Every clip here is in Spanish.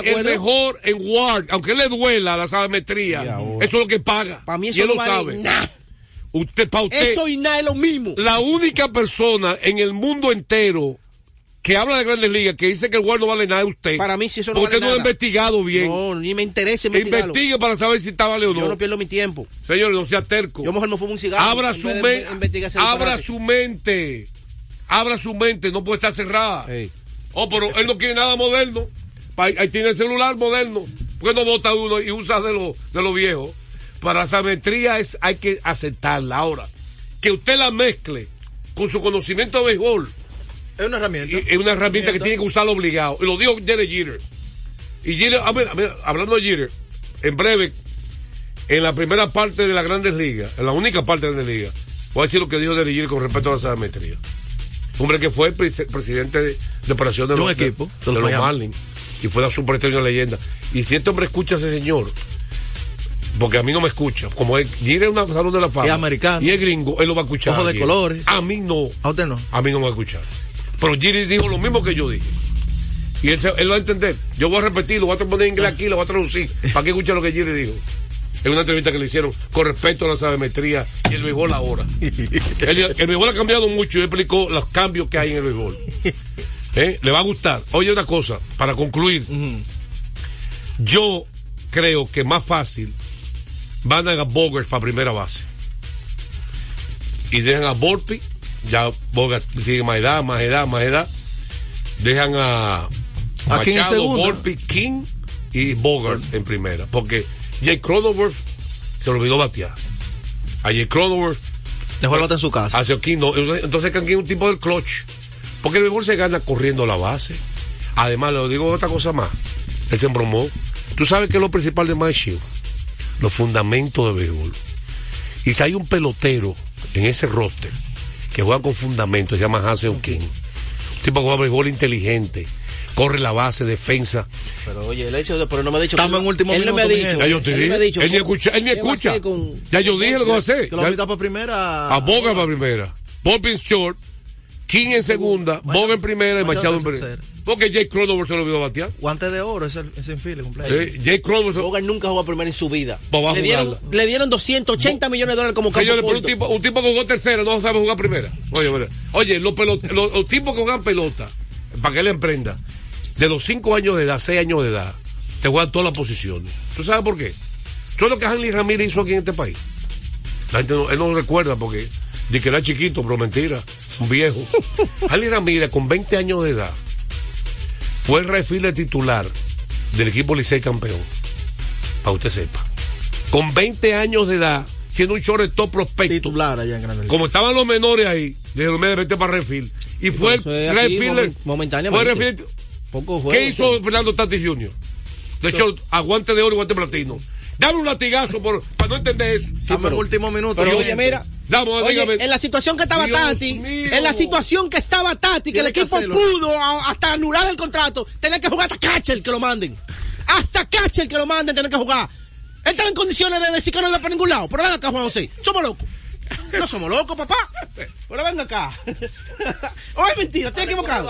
el mejor en Ward, aunque le duela la sabemetría, Y eso es lo que paga. Para mí y eso él no lo vale sabe. nada. Usted, para usted, Eso y nada es lo mismo. la única persona en el mundo entero que habla de grandes ligas, que dice que el Ward no vale nada es usted. Para mí, si eso no vale usted no lo ha investigado bien. No, ni me interesa investigarlo. Investigue para saber si está vale o no. Yo no pierdo mi tiempo. Señores, no sea terco. Yo mejor me fumo un cigarro. Abra su, mente. ese abra su mente. Abra su mente. No puede estar cerrada. Oh, pero él no quiere nada moderno. Ahí tiene el celular moderno. ¿Por qué no vota uno y usa de lo, de lo viejo? Para la sametría es, hay que aceptarla. Ahora, que usted la mezcle con su conocimiento de béisbol Es una herramienta. y- es una herramienta que tiene que usarlo obligado. Y lo dijo Jerry Jeter. Y Jeter, a ver, a ver, hablando de Jeter, en breve, en la primera parte de las grandes ligas, en la única parte de las grandes ligas, voy a decir lo que dijo Jerry Jeter con respecto a la sametría. Hombre que fue pre- presidente de, de operación de, De un los, equipo, de, de los. Marlins. Y fue una superestrella leyenda. Y si este hombre escucha a ese señor, porque a mí no me escucha, como Jeter es una salón de la fama. Es americano. Y es gringo, él lo va a escuchar. Ojo de colores. A mí no. A usted no. A mí no me va a escuchar. Pero Giri dijo lo mismo que yo dije. Y él, se- él va a entender. Yo voy a repetir, lo voy a poner en inglés aquí, lo voy a traducir. Para que escuche lo que Giri dijo. En una entrevista que le hicieron con respecto a la sabemetría y el béisbol ahora. el, el béisbol ha cambiado mucho y él explicó los cambios que hay en el béisbol. ¿Eh? Le va a gustar. Oye, una cosa, para concluir. Yo creo que más fácil van a Bogers para primera base. Y dejan a Volpi, ya Bogart tiene más edad, más edad, más edad. Dejan a ¿A Machado? Volpi, King y Bogart en primera. Porque Jay Cronenworth se le olvidó batear. A Jay Cronenworth Dejó el bate en su casa. hacia King no. Entonces King es un tipo del clutch. Porque el béisbol se gana corriendo la base. Además, le digo otra cosa más. Él se embromó. Tú sabes que es lo principal de Mike Shield. Los fundamentos de béisbol. Y si hay un pelotero en ese roster que juega con fundamentos, se llama Hansel King. Un tipo que juega béisbol inteligente. Corre la base, defensa. Pero oye, el hecho de. Pero no me ha dicho. Estamos en último Él no me ha dicho. Ya yo te él no dije. me ha dicho Él ni que- escucha. Él ni ¿qué va a escucha. con- Ya yo dije lo que va a hacer. Que lo Ya- invita para primera. a Boga para primera, en short, King en segunda, Boga en primera y Machado en primera. tercera. Porque Jay Cronenworth se lo olvidó batear. Guante de oro, ese, ese infile cumpleaños. Eh, Jay Cronenworth se- Bogart nunca jugó primero en su vida. Pues Le dieron, le dieron 280 millones de dólares como pero un tipo, un tipo que jugó tercera no sabe jugar primera. Oye, mira. Oye, los, pelot- los, los tipos que juegan pelota, para que él emprenda, de los 5 años de edad, 6 años de edad, te juegan todas las posiciones. ¿Tú sabes por qué? Todo lo que Hanley Ramírez hizo aquí en este país. La gente no, él no lo recuerda porque de que era chiquito, pero mentira, un viejo. Hanley Ramírez, con 20 años de edad, fue el refile titular del equipo Licey campeón. Para usted sepa. Con 20 años de edad, siendo un shortstop prospecto. Titular allá en Ligas. Como estaban los menores ahí, dijeron, mira, vete para refil. Y fue el refil. momen- momentáneamente. Fue refil- Poco juego. ¿Qué hizo Fernando Tati Jr.? De hecho, aguante de oro y guante platino. Dame un latigazo por, para no entender eso. Estamos en último minuto. Pero oye, mira. Dame, Oye, dígame. en la situación que estaba Dios Tati, mío. en la situación que estaba Tati, que el que equipo pudo a- hasta anular el contrato, tener que jugar hasta catcher que lo manden. Hasta catcher que lo manden, tener que jugar. Él estaba en condiciones de decir que no iba para ningún lado. Pero ven acá, Juan José. Somos locos. No somos locos, papá. Pero ven acá. Oye, mentira, estoy equivocado.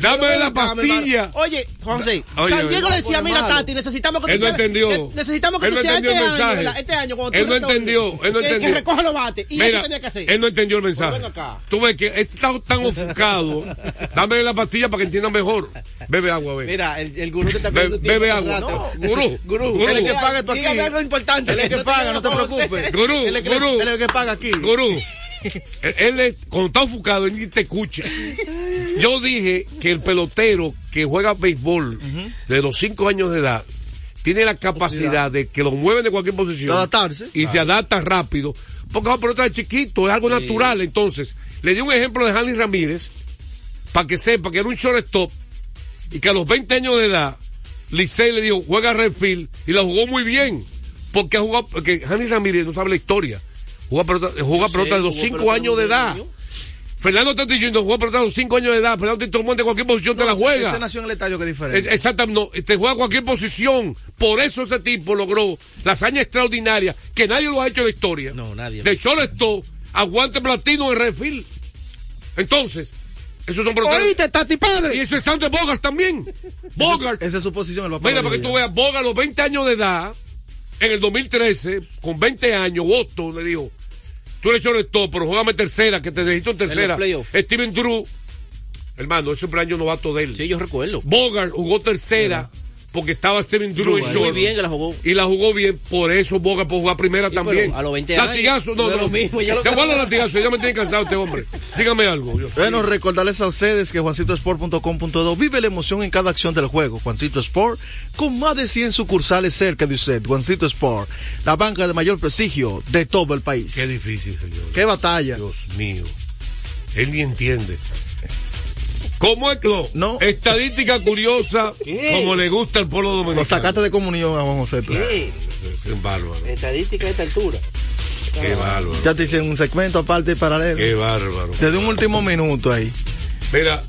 Dame la pastilla. Oye, José, Oye, San Diego decía, mira. Tati, necesitamos que Él tú no seas- entendió. necesitamos que Él tú no seas entendió este año. Este año, cuando Él tú no entendió, él no entendió. Que recoja los bates. Y Mira, eso tenía que hacer. él no entendió el mensaje. Tú ves que está tan ofuscado. Dame la pastilla para que entienda mejor. Bebe agua, ve. Mira, el, el gurú te está pidiendo bebe agua. No, gurú, Gurú, gurú. es que paga esto aquí. dígame algo importante. Él es el que paga, no te preocupes. Gurú, Él es que- gurú. él es el que paga aquí. Gurú, él, es, cuando está ofuscado, él ni te escucha. Yo dije que el pelotero que juega béisbol de los 5 años de edad tiene la capacidad de que lo mueven de cualquier posición. Adaptarse. Y se adapta rápido. Porque la pelota es chiquito, es algo natural. Entonces, le di un ejemplo de Hanley Ramírez para que sepa que era un shortstop y que a los 20 años de edad, Licey le dijo, juega Redfield y la jugó muy bien. Porque ha jugado, porque Hanley Ramírez no sabe la historia. Juega pelota, juega Sí, pelota de los jugó 5 pelota años de edad. niño. Fernando Tati Jr. jugó pelota de los 5 años de edad. Fernando Tati Monte cualquier posición te la juega. Ese nació en el estadio que es diferente. Exactamente, no, te juega cualquier posición. Por eso ese tipo logró la hazaña extraordinaria que nadie lo ha hecho en la historia. No, nadie. De shortstop, aguante platino en refil. Entonces, Esos son peloteros. Oíste, Tati Y Padre. eso es Sander Bogart también. Bogart. Esa es su posición, el papá. Mira, de para que tú veas, Bogart a los 20 años de edad, en el 2013, con 20 años, Boston le dijo, tú eres shortstop, pero jugame tercera, que te necesito en tercera. Steven Drew, hermano, ese fue el año novato de él. Sí, yo recuerdo. Bogart jugó tercera porque estaba Steven Drew en Muy short. bien que la jugó. Y la jugó bien, por eso Bogart puede jugar primera Sí, también. a los 20 años, Latigazo, no, no lo mismo, ya lo- ¿Qué bueno latigazo? Ya me tiene cansado este hombre. Dígame algo. Bueno, recordarles a ustedes que juancitosport.com.do vive la emoción en cada acción del juego. Juancito Sport, con más de 100 sucursales cerca de usted. Juancito Sport, la banca de mayor prestigio de todo el país. Qué difícil, señor. Qué batalla. Dios mío. Él ni entiende. ¿Cómo es que no? Estadística curiosa, ¿Qué? como le gusta al pueblo dominicano. Lo sacaste de comunión a Juan José. ¿Qué? Qué bárbaro. Estadística a esta altura. Qué bárbaro. Ya te hicieron un segmento aparte y paralelo. Qué bárbaro. Desde un último minuto ahí. Mira,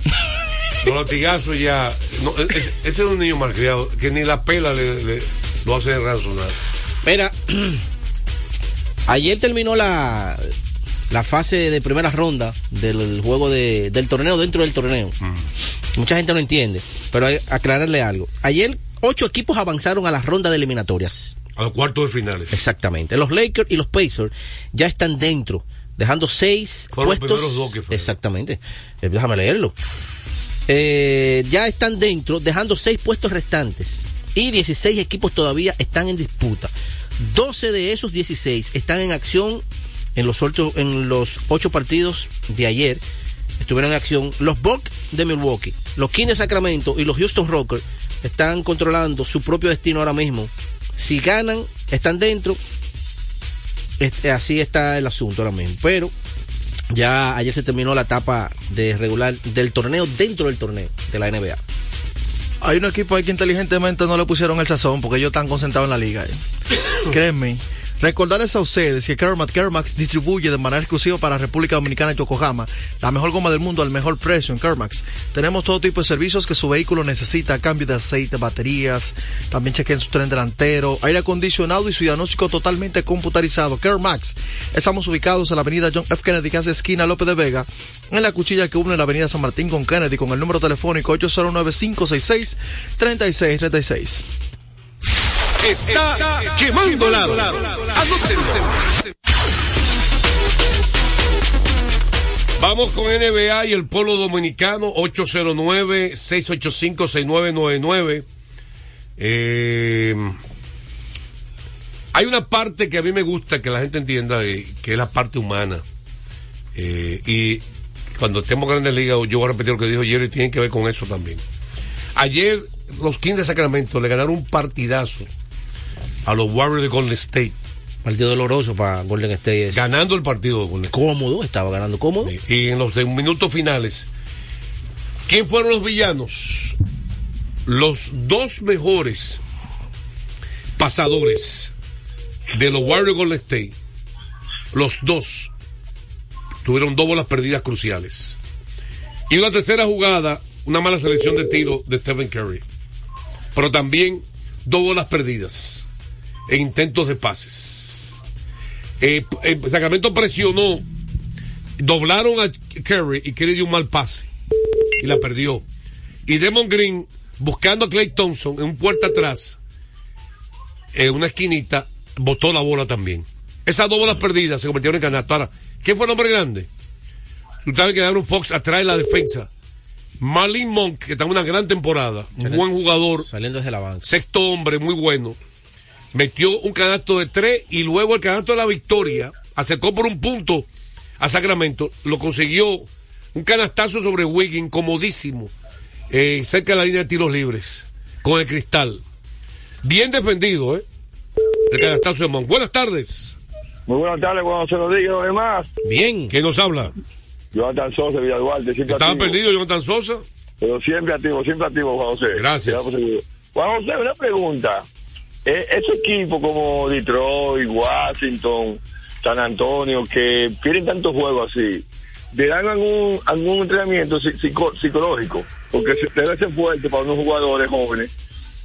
los latigazos ya. no, e- e- ese es un niño malcriado que ni la pela le, le- lo hace razonar. Mira, ayer terminó la, la fase de primera ronda del juego de, del torneo dentro del torneo. Mucha gente no entiende, pero hay que aclararle algo. Ayer ocho equipos avanzaron a la ronda de eliminatorias. A los cuartos de finales. Exactamente. Los Lakers y los Pacers ya están dentro, dejando seis Fueron los puestos. primeros dos que. Exactamente. Eh, déjame leerlo. Eh, ya están dentro, dejando seis puestos restantes. Y 16 equipos todavía están en disputa. 12 de esos 16 están en acción en los ocho, en los ocho partidos de ayer. Estuvieron en acción los Bucks de Milwaukee, los Kings de Sacramento y los Houston Rockers están controlando su propio destino ahora mismo. Si ganan, están dentro. Este, así está el asunto ahora mismo. Pero ya ayer se terminó la etapa de regular del torneo dentro del torneo de la NBA. Hay un equipo ahí que inteligentemente no le pusieron el sazón porque ellos están concentrados en la liga. eh. Créanme. Recordarles a ustedes que Kermax Kermax distribuye de manera exclusiva para República Dominicana y Yokohama la mejor goma del mundo al mejor precio en Kermax. Tenemos todo tipo de servicios que su vehículo necesita, cambio de aceite, baterías, también chequen su tren delantero, aire acondicionado y su diagnóstico totalmente computarizado. Kermax. Estamos ubicados en la avenida John F. Kennedy, casi esquina López de Vega, en la cuchilla que une la avenida San Martín con Kennedy con el número telefónico 809-566-3636. Está, quemando lado. Vamos con NBA y el polo dominicano 809-685-6999. Eh, hay una parte que a mí me gusta que la gente entienda, eh, que es la parte humana. Eh, y cuando estemos en Grandes Ligas, yo voy a repetir lo que dijo Jerry, tiene que ver con eso también. Ayer los Kings de Sacramento le ganaron un partidazo a los Warriors de Golden State, Partido doloroso para Golden State. es ganando el partido de Golden State. Cómodo, estaba ganando cómodo. Y en los minutos finales, ¿quién fueron los villanos? Los dos mejores pasadores de los Warriors de Golden State, los dos tuvieron dos bolas perdidas cruciales. Y una tercera jugada, una mala selección de tiro de Stephen Curry. Pero también dos bolas perdidas en intentos de pases. Eh, eh, Sacramento presionó, doblaron a Curry y Curry dio un mal pase y la perdió. Y Demon Green, buscando a Clay Thompson en un puerta atrás, en una esquinita, botó la bola también. Esas dos bolas perdidas se convirtieron en canasta. Ahora, ¿quién fue el hombre grande? Tú sabes que Aaron Fox atrae la defensa. Marlin Monk, que está en una gran temporada, un buen jugador, Saliendo desde la banca. sexto hombre, muy bueno. Metió un canasto de tres y luego el canasto de la victoria acercó por un punto a Sacramento. Lo consiguió un canastazo sobre Wiggin, comodísimo, eh, cerca de la línea de tiros libres, con el cristal. Bien defendido, ¿eh? El canastazo de Monk. Buenas tardes. Muy buenas tardes, cuando se lo diga, además. Bien. ¿Quién nos habla? Jonathan Sosa, Villa Duarte, ¿Estaba activo. perdido Jonathan Sosa? Pero siempre activo, siempre activo, Juan José. Gracias. Pues, Juan José, una pregunta. Eh, Esos equipos como Detroit, Washington, San Antonio, que tienen tantos juegos así, ¿le dan algún, algún entrenamiento psi- psico- psicológico? Porque se- debe ser fuerte para unos jugadores jóvenes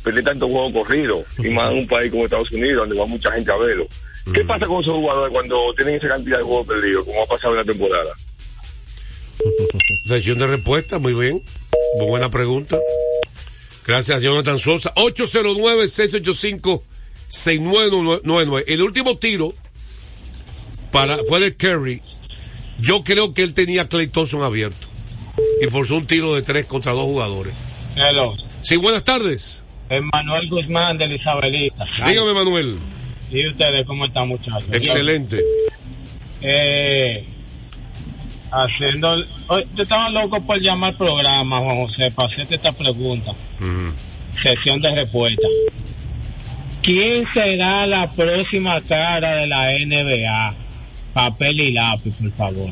perder tantos juegos corridos, y más en un país como Estados Unidos, donde va mucha gente a verlo. ¿Qué pasa con esos jugadores cuando tienen esa cantidad de juegos perdidos, como ha pasado en la temporada? Sesión de respuesta, muy bien. Muy buena pregunta. Gracias, Jonathan Sosa. 809-685-6999. El último tiro para, fue de Kerry. Yo creo que él tenía a Clay Thompson abierto. Y forzó un tiro de tres contra dos jugadores. Hello. Sí, buenas tardes. Manuel Guzmán de la Isabelita. Dígame, Manuel. ¿Y ustedes cómo están, muchachos? Excelente. Eh, haciendo. Hoy, yo estaba loco por llamar programa, Juan José, para hacerte esta pregunta. Sesión de respuesta. ¿Quién será la próxima cara de la NBA? Papel y lápiz, por favor.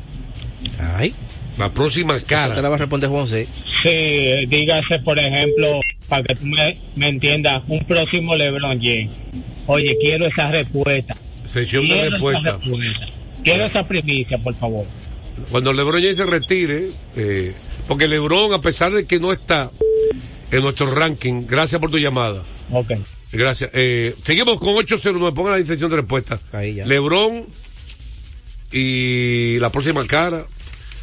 Ay, La próxima esa te cara. la va a responder Juan José. Sí, dígase, por ejemplo, para que tú me, me entiendas, un próximo LeBron James. Oye, quiero esa respuesta. Sesión de respuesta. respuesta. Quiero esa primicia, por favor. Cuando LeBron James se retire, eh, porque LeBron, a pesar de que no está en nuestro ranking, gracias por tu llamada. Ok. Gracias. Eh, seguimos con 809. Pongan la sesión de respuesta. Ahí ya. LeBron y la próxima cara.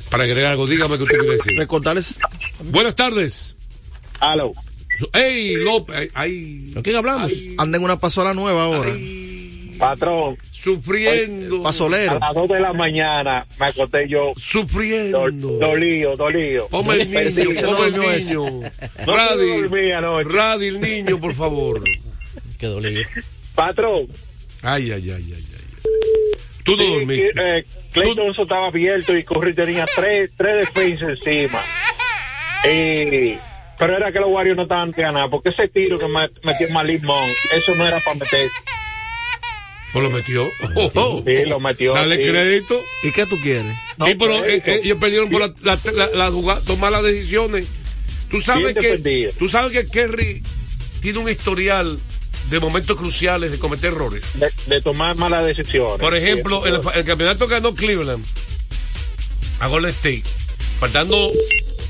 Para agregar algo, dígame qué usted quiere decir. Recordarles, Buenas tardes. Aló. ¡Ey, López! ¡Ay! ¿Con quién hablamos? Ay, anda en una pasola nueva ahora. Patrón, sufriendo. Pasolero. dos de la mañana me acosté yo Sufriendo. dolido, dolido. Ponme el niño, Sí, ponme el niño. No Radi, pude dormir anoche. Radi, el niño, por favor. Qué dolido. Patrón, Ay, ay, ay, ay, ay. Tú no dormiste. eh, Clay Thompson estaba abierto y Curry tenía tres, tres defensas encima. Y- pero era que los Warriors no estaban nada, porque ese tiro que me- metió Malik Monk, eso no era para meter. Pues lo metió. Oh, oh. Sí, lo metió. Dale sí. crédito. ¿Y qué tú quieres? sí, pero eh, eh, ellos perdieron por la, la, la- la jugada- tomar las decisiones. Tú sabes que tú sabes que Kerry tiene un historial de momentos cruciales de cometer errores. De, de tomar malas decisiones. Por ejemplo, Sí, el, el campeonato que ganó Cleveland a Golden State, faltando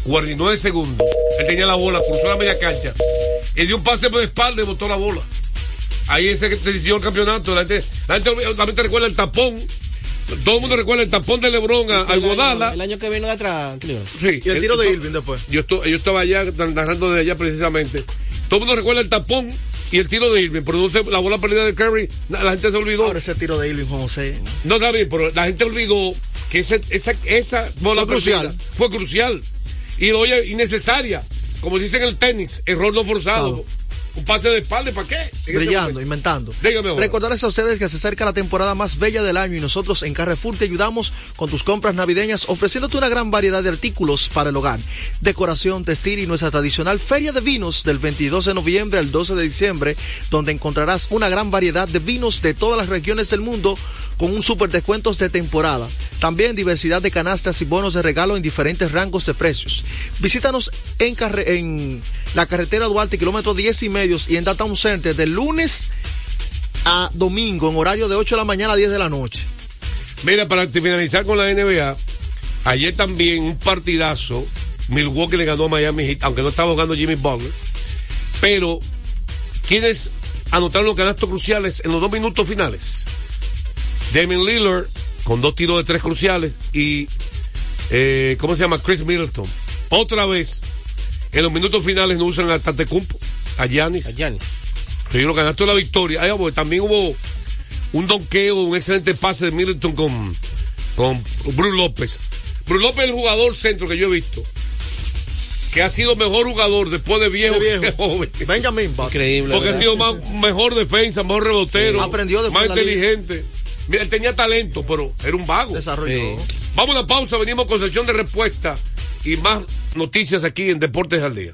49 segundos, él tenía la bola, cruzó la media cancha y dio un pase por la espalda y botó la bola. Ahí se decidió el campeonato. La gente, la gente obviamente recuerda el tapón. Todo el mundo recuerda el tapón de Lebron a- al El año- Godala. El año que vino de atrás. Sí, Y el tiro de Irving después. Yo, yo estaba allá narrando de allá precisamente. Todo el mundo recuerda el tapón y el tiro de Irving, pero no sé, la bola perdida de Curry, la la gente se olvidó. Ahora ese tiro de Irving, Juan José. No está bien, pero la gente olvidó que ese- esa, esa bola Fue crucial. fue crucial. Y oye, innecesaria. Como dicen en el tenis, error no forzado. Un pase de espalda, ¿para qué? Brillando, inventando. Dígame ahora. Recordarles a ustedes que se acerca la temporada más bella del año y nosotros en Carrefour te ayudamos con tus compras navideñas ofreciéndote una gran variedad de artículos para el hogar, decoración, textil y nuestra tradicional feria de vinos del 22 de noviembre al 12 de diciembre, donde encontrarás una gran variedad de vinos de todas las regiones del mundo con un super descuentos de temporada. También diversidad de canastas y bonos de regalo en diferentes rangos de precios. Visítanos en, carre- en la carretera Duarte, kilómetro 10 y y en Downtown Center de lunes a domingo en horario de 8 de la mañana a 10 de la noche. Mira, para finalizar con la NBA, ayer también un partidazo. Milwaukee le ganó a Miami Heat, aunque no estaba jugando Jimmy Butler. Pero, ¿quiénes anotaron los canastos cruciales en los dos minutos finales? Damien Lillard, con dos tiros de tres cruciales, y, eh, ¿cómo se llama? Chris Middleton. Otra vez, en los minutos finales no usan a Tatecumpo, a Giannis. A. Sí, los canastos de la victoria. Ahí, pues, también hubo un donqueo, un excelente pase de Middleton con, con Bruce López. Bruce López es el jugador centro que yo he visto. Que ha sido mejor jugador después de viejo, De viejo. que joven. Benjamin Butler. Increíble. Porque ha sido más, mejor defensa, mejor rebotero. Sí. Aprendió después Más inteligente. Mira, él tenía talento, pero era un vago. Desarrolló. Sí. Vamos a una pausa, venimos con sesión de respuesta y más noticias aquí en Deportes al Día.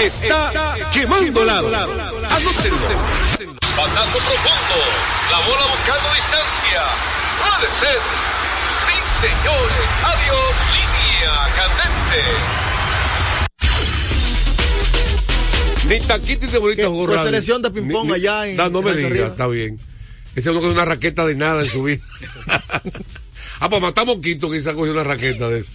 Está quemando lado. Anótenlo. Batazo profundo. La bola buscando distancia. Puede ser. Sí, señores. Adiós. Línea candente. Ni taquito y de Pues radio. selección de ping-pong allá en- No, no me diga, está bien. Ese es uno que es una raqueta de nada en su vida. ah, pues matamos Quito que se ha cogido una raqueta de eso.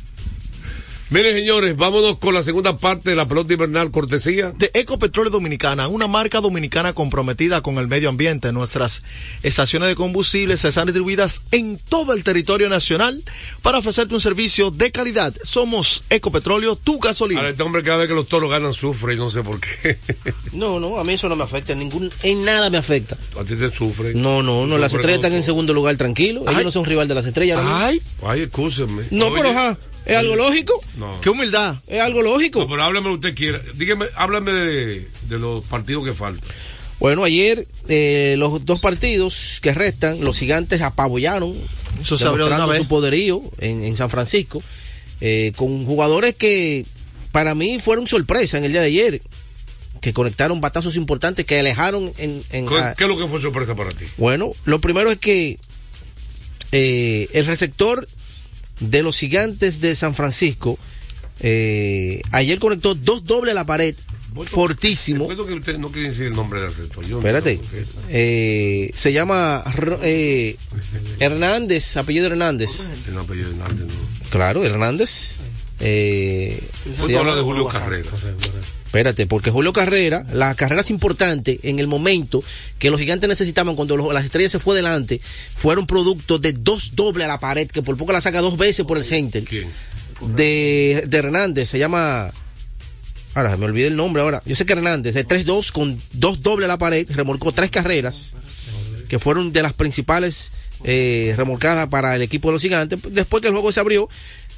Miren, señores, vámonos con la segunda parte de la pelota invernal cortesía. de Ecopetróleo Dominicana, una marca dominicana comprometida con el medio ambiente. Nuestras estaciones de combustibles están distribuidas en todo el territorio nacional para ofrecerte un servicio de calidad. Somos Ecopetróleo, tu gasolina. Ahora, este hombre cada vez que los toros ganan sufre y no sé por qué. No, no, a mí eso no me afecta, en ningún, en nada me afecta. a ti te sufre. No, no, no, las estrellas están en segundo lugar tranquilo. Ellos Ay. no son rival de las estrellas. Ay, Ay, excúsenme. No, Oye, pero ajá, es algo lógico. No. qué humildad. Es algo lógico. No, pero háblame lo que usted quiera. Dígame, háblame de, de los partidos que faltan. Bueno, ayer eh, los dos partidos que restan, los gigantes apabullaron, Eso se abrió una demostrando vez. su poderío en, en San Francisco, eh, con jugadores que para mí fueron sorpresa en el día de ayer, que conectaron batazos importantes que alejaron en... en- ¿Qué, a- qué es lo que fue sorpresa para ti? bueno, lo primero es que eh, el receptor de los gigantes de San Francisco eh, ayer conectó dos dobles a la pared, fortísimo. Que usted no quiere decir el nombre del. Yo no Espérate. Eh, se llama eh, Hernández, apellido Hernández. El apellido de Hernández, no. Claro, Hernández. Eh, se llama- habla de Julio Carrera. Espérate, porque Julio Carrera, las carreras importantes en el momento que los gigantes necesitaban cuando los- las estrellas se fue delante, fueron producto de dos dobles a la pared, que por poco la saca dos veces por el center. ¿Quién? De, de Hernández, se llama. Ahora, me olvidé el nombre ahora. Yo sé que Hernández, de 3-2 con dos dobles a la pared, remolcó tres carreras, que fueron de las principales eh, remolcadas para el equipo de los gigantes. Después que el juego se abrió,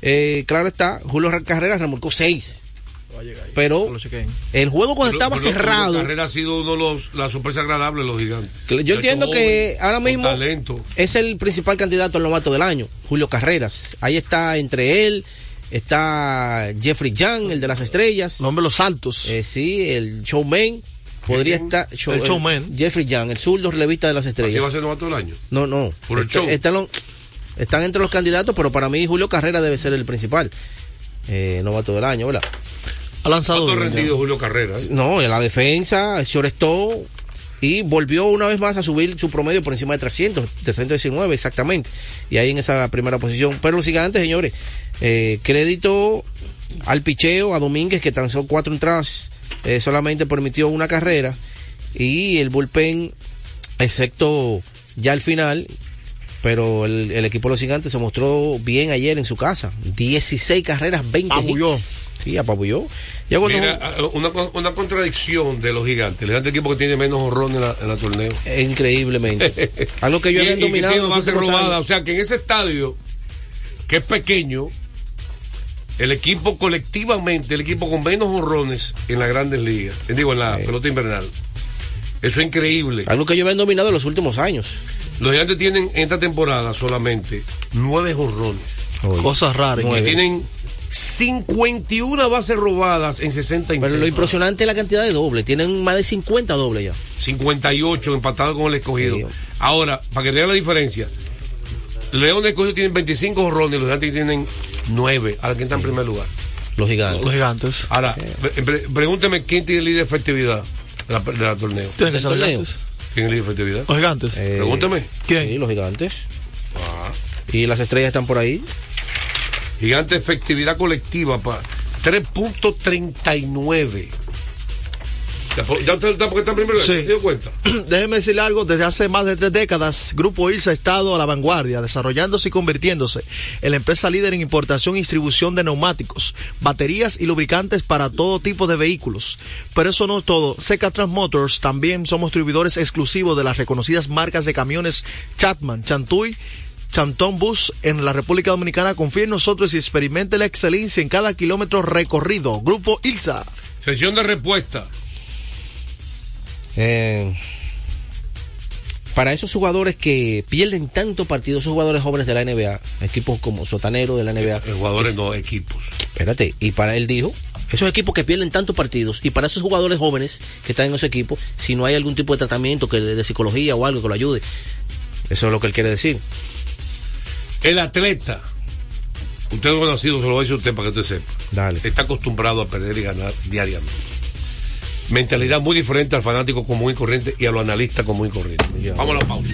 eh, claro está, Julio Carrera remolcó seis. Pero el juego cuando Pero- estaba pero cerrado. Carrera ha sido uno de los, la sorpresa agradable de los gigantes. Yo entiendo que joven, ahora mismo talento. es el principal candidato al novato del año, Julio Carreras. Ahí está entre él, está Jeffrey Young, el de las estrellas. Nombre los saltos. Eh, sí, el showman. Podría estar show- El showman. Jeffrey Young, el zurdo relevista de las Así estrellas. va a ser novato del año. No, no. Por el Está- show. están entre los candidatos, pero para mí Julio Carrera debe ser el principal eh, novato del año, ¿verdad? Ha lanzado ¿Cuánto ha bien, rendido ya. Julio Carrera? eh? No, en la defensa, se orestó y volvió una vez más a subir su promedio por encima de 300, 319 exactamente. Y ahí en esa primera posición. Pero los gigantes, señores, eh, crédito al picheo, a Domínguez, que transó cuatro entradas, eh, solamente permitió una carrera. Y el bullpen, excepto ya al final, pero el, el equipo de los gigantes se mostró bien ayer en su casa. 16 carreras, 20 Apabulló. hits. Sí, apabulló. Ya cuando- Mira, ah, una, una contradicción de los gigantes. El gigante equipo que tiene menos horror en la, en la torneo. Increíblemente. Algo que yo había que dominado. base robada. O sea que en ese estadio, que es pequeño, el equipo colectivamente, el equipo con menos honrones en las grandes ligas, eh, digo, en la pelota invernal, Eso es increíble. Algo que ellos han dominado en los últimos años. Los gigantes tienen en esta temporada solamente nueve jorrones. Cosas raras. Y tienen 51 bases robadas en 60 Pero intentos. lo impresionante es la cantidad de dobles. Tienen más de 50 dobles ya. 58 empatado con el escogido. Ahora, para que vean la diferencia, León de escogido tienen 25 jorrones y los gigantes tienen 9. Ahora, ¿quién está en primer lugar? Los gigantes. Los gigantes. Ahora, pre- pre- pregúnteme quién tiene el líder de efectividad de la, de la torneo. Tienen que ser torneo? gigantes. ¿Quién es el líder de efectividad? Los gigantes. Eh, Pregúntame. ¿Quién? Sí, los gigantes. Ah. Y las estrellas están por ahí. Gigante efectividad colectiva para 3.39. ¿Ya, usted está porque está en primer lugar? Sí. ¿Se dio cuenta? Déjeme decirle algo, desde hace más de tres décadas, Grupo ILSA ha estado a la vanguardia, desarrollándose y convirtiéndose en la empresa líder en importación y distribución de neumáticos, baterías y lubricantes para todo tipo de vehículos. Pero eso no es todo. Seca Trans Motors también somos distribuidores exclusivos de las reconocidas marcas de camiones Chatman, Chantuy, Chantón Bus en la República Dominicana. Confíe en nosotros y experimente la excelencia en cada kilómetro recorrido. Grupo ILSA. Sesión de respuesta. Eh, para esos jugadores que pierden tanto partido, esos jugadores jóvenes de la NBA, equipos como Sotanero de la NBA. Eh, Jugadores no, equipos. Espérate, y para él dijo, esos equipos que pierden tantos partidos, y para esos jugadores jóvenes que están en esos equipos, si no hay algún tipo de tratamiento que de psicología o algo que lo ayude, eso es lo que él quiere decir. El atleta, usted no ha nacido, se lo voy a decir usted para que usted sepa. Dale. Está acostumbrado a perder y ganar diariamente. Mentalidad muy diferente al fanático común y corriente y a los analistas común y corriente. Vamos a la pausa.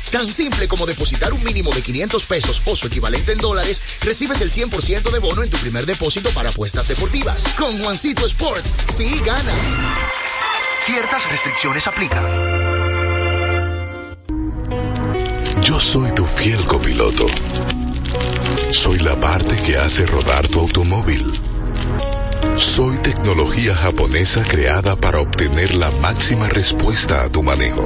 tan simple como depositar un mínimo de 500 pesos o su equivalente en dólares, recibes el 100% de bono en tu primer depósito para apuestas deportivas. Con Juancito Sport, sí ganas. Ciertas restricciones aplican. Yo soy tu fiel copiloto. Soy la parte que hace rodar tu automóvil. Soy tecnología japonesa creada para obtener la máxima respuesta a tu manejo.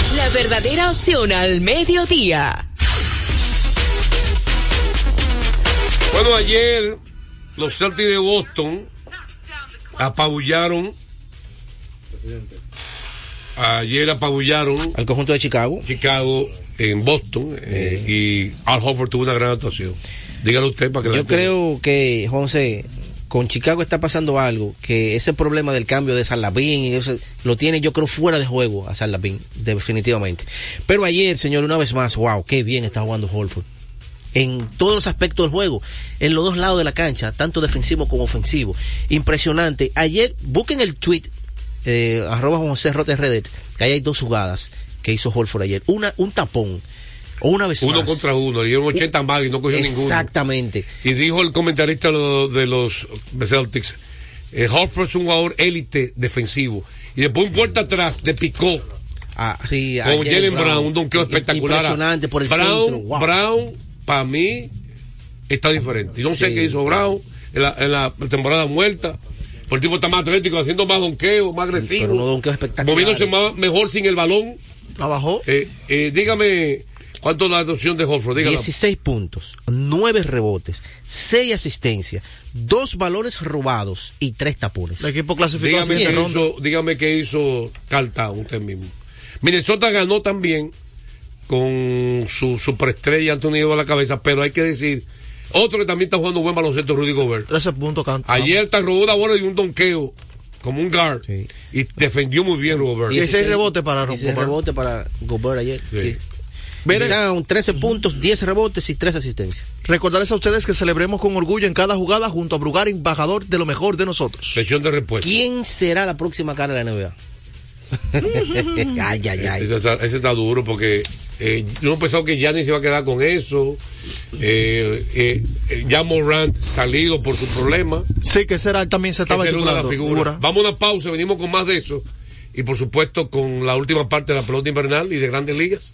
Verdadera opción al mediodía. Bueno, ayer los Celtics de Boston apabullaron. Ayer apabullaron al conjunto de Chicago. Chicago en Boston eh, y Al Horford tuvo una gran actuación. Dígalo usted para que la Yo creo que, José, con Chicago está pasando algo, que ese problema del cambio de eso, lo tiene yo creo fuera de juego a Salapín, definitivamente. Pero ayer, señor, una vez más, wow, qué bien está jugando Holford. En todos los aspectos del juego, en los dos lados de la cancha, tanto defensivo como ofensivo. Impresionante. Ayer, busquen el tweet, eh, arroba José Rotes Redet, que ahí hay dos jugadas que hizo Holford ayer. Una, un tapón. O una vez Uno más. contra uno, le dieron 80 más y no cogió ninguno. Exactamente. Y dijo el comentarista de los, de los Celtics, eh, Horford es un jugador élite defensivo. Y después un puerta atrás de picó. Ah, sí, con Jalen Brown. Brown, un donqueo espectacular. Impresionante por el Brown, wow. Brown, para mí, está diferente. Yo no sé Sí. qué hizo Brown en la, en la temporada muerta. Por el tipo está más atlético, haciendo más donqueo, más agresivo. Pero unos donqueos espectaculares. Moviéndose más, mejor sin el balón. Trabajó. Eh, eh, dígame, ¿Cuánto la adopción de Horford? Dígala. 16 puntos, 9 rebotes, 6 asistencias, 2 balones robados y 3 tapones. El equipo clasificó Dígame ronda. hizo, dígame qué hizo Carl Town, usted mismo. Minnesota ganó también con su superestrella Antonio a la cabeza, pero hay que decir, otro que también está jugando buen baloncesto, Rudy Gobert. 13 puntos, Ayer te robó una bola y un donqueo, como un guard, y defendió muy bien Gobert. 16 rebotes para 16 Gobert. rebotes para Gobert ayer. Sí. Miren, Down, 13 puntos, 10 rebotes y 3 asistencias. Recordarles a ustedes que celebremos con orgullo en cada jugada junto a Brugar, embajador de lo mejor de nosotros. Sesión de respuesta. ¿Quién será la próxima cara de la NBA? ay, ay, ay. Ese está, ese está duro porque eh, yo no pensaba que Giannis se iba a quedar con eso. Eh, eh, eh, ya Morant salido por su problema. Sí, que será también se estaba una titulando, figuras. figura. Vamos a una pausa, venimos con más de eso. Y por supuesto con la última parte de la pelota invernal y de grandes ligas.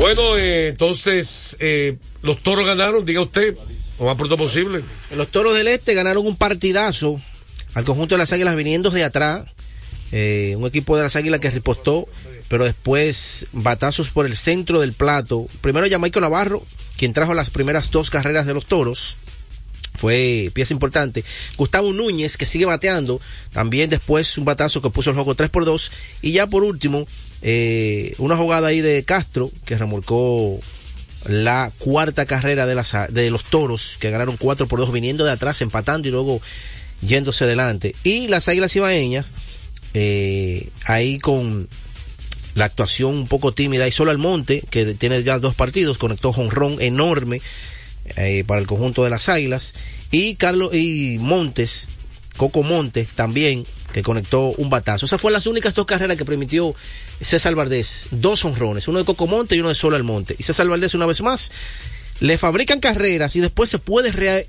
Bueno, eh, entonces eh, los toros ganaron, diga usted, lo más pronto posible. Los toros del este ganaron un partidazo al conjunto de las águilas viniendo de atrás. Eh, un equipo de las águilas que repostó, pero después batazos por el centro del plato. Primero Jamaico Navarro, quien trajo las primeras dos carreras de los toros. Fue pieza importante. Gustavo Núñez, que sigue bateando. También después un batazo que puso el juego 3 por 2. Y ya por último, eh, una jugada ahí de Castro, que remolcó la cuarta carrera de, las, de los toros, que ganaron 4 por 2, viniendo de atrás, empatando y luego yéndose adelante. Y las águilas ibaeñas, eh, ahí con la actuación un poco tímida y solo Almonte, que tiene ya dos partidos, conectó jonrón enorme eh, para el conjunto de las águilas. Y Carlos y Montes, Coco Montes también, que conectó un batazo. Esas fueron las únicas dos carreras que permitió César Valdés. Dos honrones, uno de Coco Monte y uno de Solo Almonte. Y César Valdés, una vez más, le fabrican carreras y después se puede rea-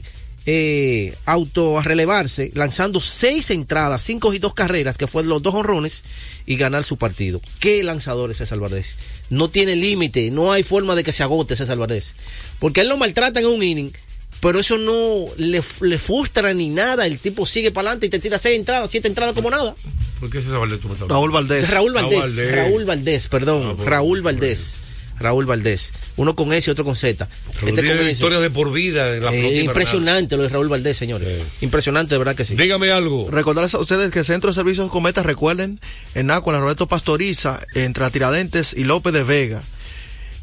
eh, auto relevarse lanzando seis entradas, cinco y dos carreras, que fueron los dos honrones, y ganar su partido. ¿Qué lanzador es César Valdés? No tiene límite, no hay forma de que se agote César Valdés. Porque él lo maltrata en un inning, pero eso no le, le frustra ni nada. El tipo sigue para adelante y te tira seis entradas, siete entradas como nada. ¿Por qué ese Valdés tú me estás Raúl Valdés. Raúl Valdés, Valdés. Raúl Valdés, perdón, Ah, por- Raúl Valdés. Raúl Valdés. Uno con S y otro con Z. Este tiene con de por vida en la Eh, impresionante lo de Raúl Valdés, señores. Impresionante, de verdad que sí. Dígame algo. Recordarles a ustedes que Centro de Servicios Cometa, recuerden, en Acuala, Roberto Pastoriza, entre Tiradentes y López de Vega.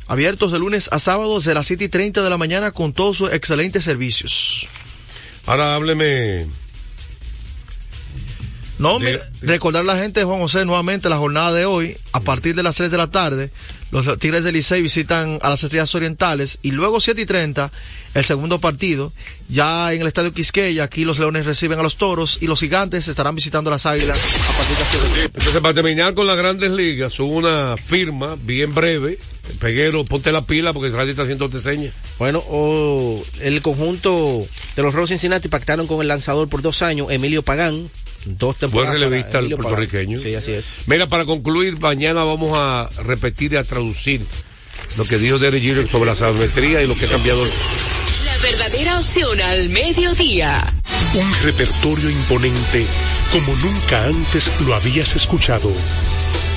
Abiertos de lunes a sábado de las 7 y 30 de la mañana con todos sus excelentes servicios. Ahora hábleme. No, mire, recordar a la gente, Juan José, nuevamente la jornada de hoy, a partir de las 3 de la tarde, los Tigres del Licey visitan a las Estrellas Orientales y luego 7 y 30, el segundo partido, ya en el Estadio Quisqueya, aquí los Leones reciben a los Toros y los Gigantes estarán visitando a las Águilas a partir de las 7. Entonces, para terminar con las grandes ligas, hubo una firma bien breve. Peguero, ponte la pila porque Israel está haciendo te señas. Bueno, oh, el conjunto de los Rojos Cincinnati pactaron con el lanzador por dos años, Emilio Pagán. Dos Buen temporadas. relevista el puertorriqueño. Sí, así es. Mira, para concluir, mañana vamos a repetir y a traducir lo que dijo Derek Jeter sobre la sabermetría y lo que ha cambiado. La verdadera opción al mediodía. Un repertorio imponente como nunca antes lo habías escuchado.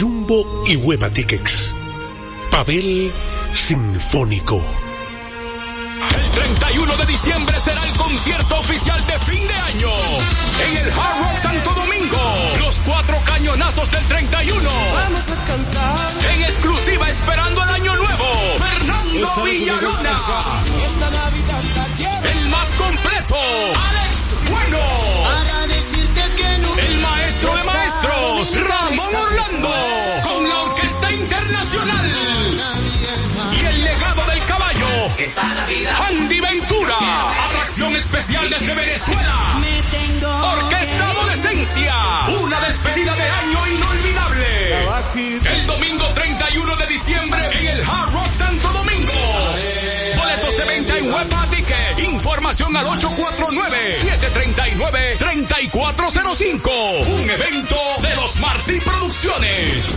Jumbo y Hueva Tickets. Pavel Sinfónico. El 31 de diciembre será el concierto oficial de fin de año en el Hard Rock Santo Domingo. Los cuatro cañonazos del 31. Vamos a cantar. En exclusiva esperando el año nuevo. Desde Venezuela. Orquesta Adolescencia. Una despedida de año inolvidable. El domingo 31 de diciembre en el Hard Rock Santo Domingo. Boletos de venta en Web Ticket. Información al 849-739-3405. Un evento de los Martí Producciones.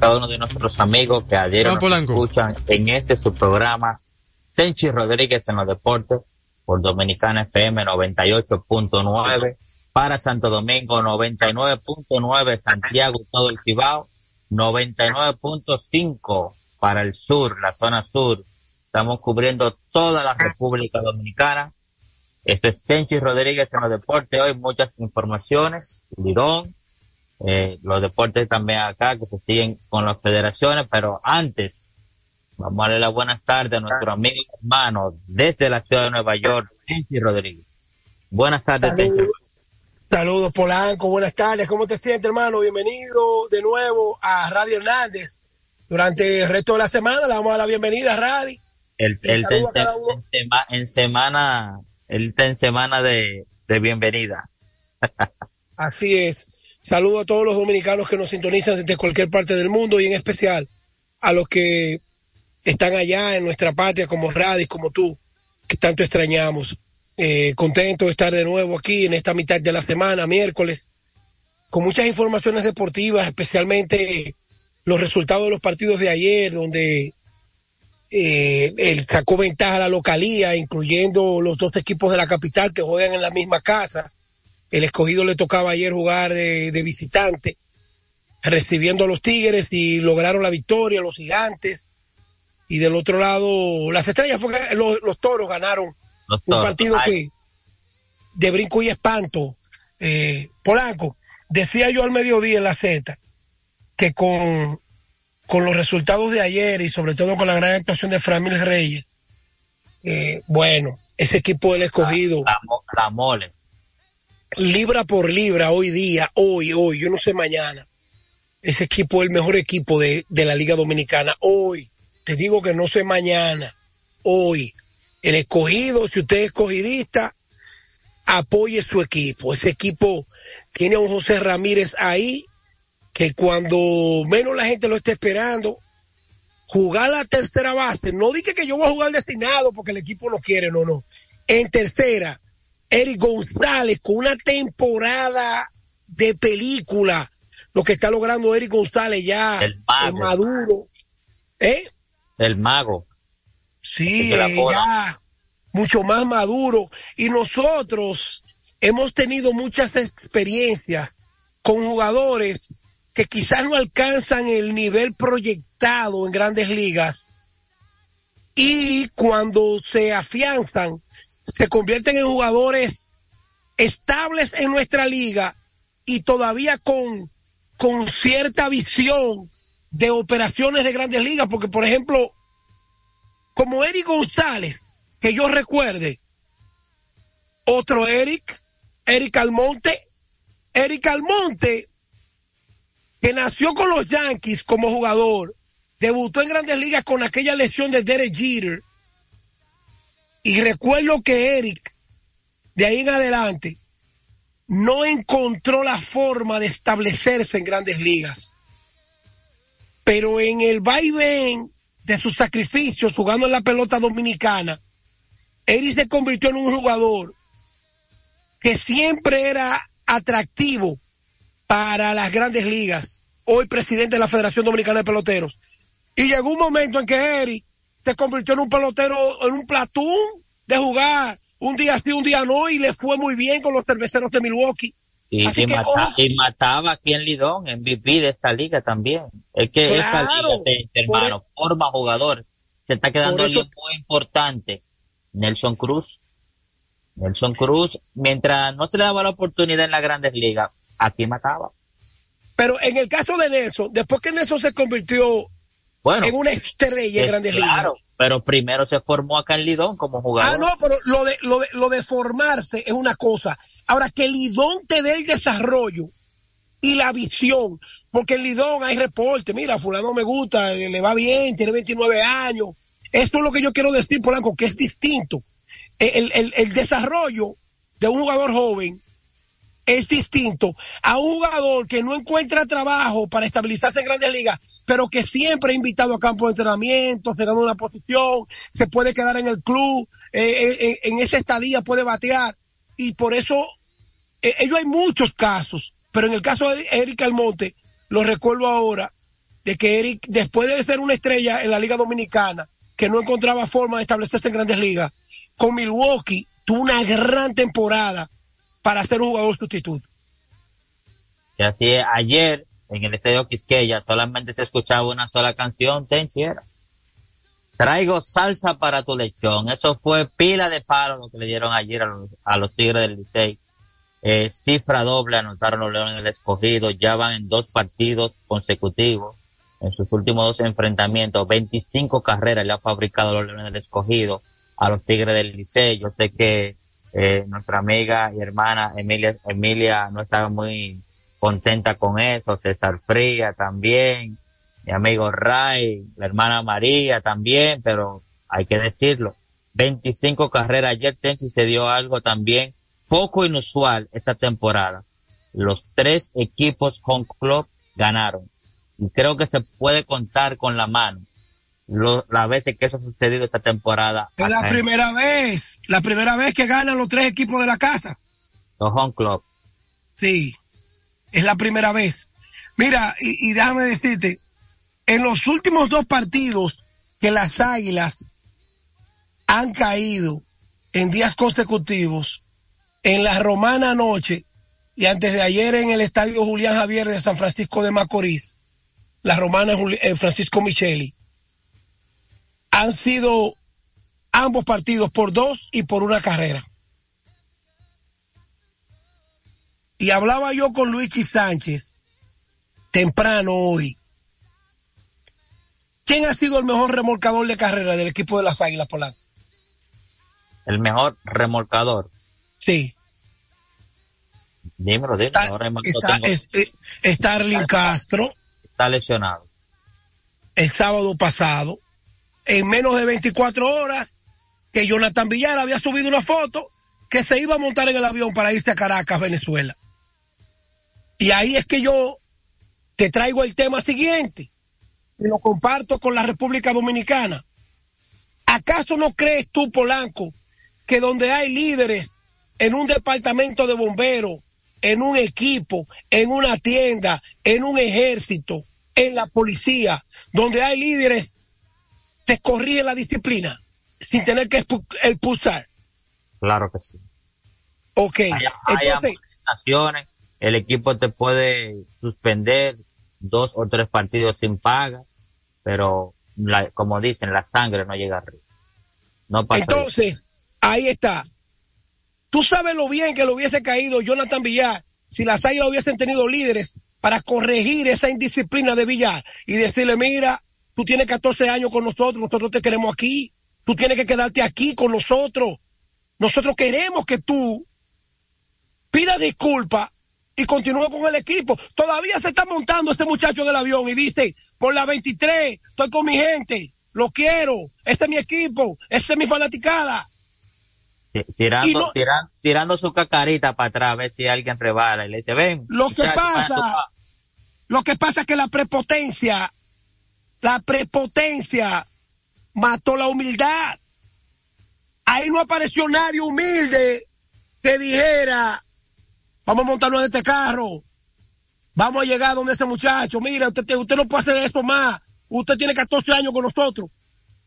Cada uno de nuestros amigos que ayer nos escuchan en este su programa Tenchi Rodríguez en los deportes por Dominicana FM 98.9 para Santo Domingo 99.9 Santiago todo el Cibao 99.5 para el sur la zona sur. Estamos cubriendo toda la República Dominicana. Este es Tenchi Rodríguez en los deportes. Hoy muchas informaciones. Lidón eh, los deportes también acá que se siguen con las federaciones, pero antes vamos a darle las buenas tardes a nuestro amigo y hermano desde la ciudad de Nueva York, Tenchi Rodríguez. Buenas tardes, Tenchi. Saludos Polanco, buenas tardes, ¿cómo te sientes hermano? Bienvenido de nuevo a Radio Hernández. Durante el resto de la semana le vamos a dar la bienvenida a Radio. El, el a en, sema- en semana, él está en semana de, de bienvenida. Así es. Saludo a todos los dominicanos que nos sintonizan desde cualquier parte del mundo y en especial a los que están allá en nuestra patria como Radis, como tú, que tanto extrañamos. Eh, contento de estar de nuevo aquí en esta mitad de la semana, miércoles, con muchas informaciones deportivas, especialmente los resultados de los partidos de ayer, donde eh, él sacó ventaja a la localía, incluyendo los dos equipos de la capital que juegan en la misma casa. El escogido le tocaba ayer jugar de, de visitante, recibiendo a los Tigres y lograron la victoria, los gigantes. Y del otro lado, las estrellas fue los, los toros ganaron Los un partido Ay. que de brinco y espanto. Eh, Polanco, decía yo al mediodía en la Z que con, con los resultados de ayer y sobre todo con la gran actuación de Framil Reyes, eh, bueno, ese equipo del escogido la mole. Libra por libra hoy día, hoy, hoy, yo no sé mañana. Ese equipo es el mejor equipo de, de la Liga Dominicana. Hoy, te digo que no sé mañana, hoy. El escogido, si usted es escogidista, apoye su equipo. Ese equipo tiene a un José Ramírez ahí, que cuando menos la gente lo esté esperando, jugar la tercera base, no dije que yo voy a jugar designado porque el equipo no quiere, no, no. En tercera, Eric González con una temporada de película. Lo que está logrando Eric González ya El mago. en Maduro. ¿Eh? El mago. Sí, ya mucho más maduro. Y nosotros hemos tenido muchas experiencias con jugadores que quizás no alcanzan el nivel proyectado en grandes ligas, y cuando se afianzan, se convierten en jugadores estables en nuestra liga y todavía con, con cierta visión de operaciones de grandes ligas, porque por ejemplo, como Eric González, que yo recuerde, otro Eric, Eric Almonte, Eric Almonte, que nació con los Yankees como jugador, debutó en grandes ligas con aquella lesión de Derek Jeter, y recuerdo que Eric, de ahí en adelante, no encontró la forma de establecerse en grandes ligas. Pero en el vaivén de sus sacrificios jugando en la pelota dominicana, Eric se convirtió en un jugador que siempre era atractivo para las grandes ligas, hoy presidente de la Federación Dominicana de Peloteros. Y llegó un momento en que Eric se convirtió en un pelotero, en un platón de jugar un día sí, un día no, y le fue muy bien con los cerveceros de Milwaukee. Y, Así y que, mata- y mataba aquí en Lidón, MVP de esta liga también. Es que esta Claro. liga, te- hermano, forma jugadores. Se está quedando eso- alguien muy importante. Nelson Cruz. Nelson Cruz, mientras no se le daba la oportunidad en las grandes ligas, aquí mataba. Pero en el caso de Nelson, después que Nelson se convirtió Bueno, en una estrella en es grandes claro, ligas. pero primero se formó acá en Lidón como jugador. Ah, no, pero lo de, lo de, lo de formarse es una cosa. Ahora, que Lidón te dé el desarrollo y la visión, porque en Lidón hay reporte, mira, fulano me gusta, le va bien, tiene 29 años. Esto es lo que yo quiero decir, Polanco, que es distinto. El, el, el desarrollo de un jugador joven es distinto a un jugador que no encuentra trabajo para estabilizarse en grandes ligas, pero que siempre ha invitado a campo de entrenamiento, se gana una posición, se puede quedar en el club, eh, eh, eh, en esa estadía puede batear. Y por eso, eh, ellos hay muchos casos, pero en el caso de Eric Almonte, lo recuerdo ahora, de que Eric, después de ser una estrella en la Liga Dominicana, que no encontraba forma de establecerse en grandes ligas, con Milwaukee tuvo una gran temporada para ser un jugador sustituto. Y así es, ayer en el estadio Quisqueya solamente se escuchaba una sola canción, Tenchi era. Traigo salsa para tu lechón. Eso fue pila de palo lo que le dieron ayer a los, a los Tigres del Licey. Eh, cifra doble anotaron los Leones del Escogido. Ya van en dos partidos consecutivos. En sus últimos dos enfrentamientos, 25 carreras le ha fabricado los Leones del Escogido a los Tigres del Licey. Yo sé que eh, nuestra amiga y hermana Emilia, Emilia no estaba muy contenta con eso, César Fría también, mi amigo Ray, la hermana María también, pero hay que decirlo, 25 carreras ayer Tenchi se dio algo también poco inusual esta temporada. Los tres equipos home club ganaron y creo que se puede contar con la mano lo- las veces que eso ha sucedido esta temporada. Es la primera vez, la primera vez que ganan los tres equipos de la casa. Los home club. Sí, es la primera vez. Mira, y, déjame decirte, en los últimos dos partidos que las águilas han caído en días consecutivos, en la romana anoche y antes de ayer en el estadio Julián Javier de San Francisco de Macorís, la romana eh, Francisco Micheli, han sido ambos partidos por dos y por una carrera. Y hablaba yo con Luigi Sánchez temprano hoy. ¿Quién ha sido el mejor remolcador de carrera del equipo de las Águilas Polanco? El mejor remolcador. Sí. Dímelo, dímelo. Está, ahora está, tengo- es- eh, Starling Castro está lesionado. el sábado pasado, en menos de 24 horas, que Jonathan Villar había subido una foto que se iba a montar en el avión para irse a Caracas, Venezuela. Y ahí es que yo te traigo el tema siguiente y lo comparto con la República Dominicana. ¿Acaso no crees tú, Polanco, que donde hay líderes en un departamento de bomberos, en un equipo, en una tienda, en un ejército, en la policía, donde hay líderes, se corrige la disciplina sin tener que expu- expulsar? Claro que sí. Ok. Hay, hay Entonces, amonestaciones, el equipo te puede suspender dos o tres partidos sin paga, pero la- como dicen, la sangre no llega arriba. No pasa Entonces, ahí está. Tú sabes lo bien que le hubiese caído Jonathan Villar si las águilas hubiesen tenido líderes para corregir esa indisciplina de Villar y decirle, mira, tú tienes 14 años con nosotros, nosotros te queremos aquí, tú tienes que quedarte aquí con nosotros. Nosotros queremos que tú pidas disculpas y continúe con el equipo. Todavía se está montando este muchacho en el avión y dice, por la 23, estoy con mi gente, lo quiero, este es mi equipo, esa es mi fanaticada. Ti- Tirando, no- tirando su cacarita para atrás a ver si alguien rebala y le dice, ven. Lo que muchacho, pasa, pa-". lo que pasa es que la prepotencia, la prepotencia mató la humildad. Ahí no apareció nadie humilde que dijera, vamos a montarnos en este carro, vamos a llegar donde ese muchacho, mira, usted, usted no puede hacer esto más, usted tiene 14 años con nosotros.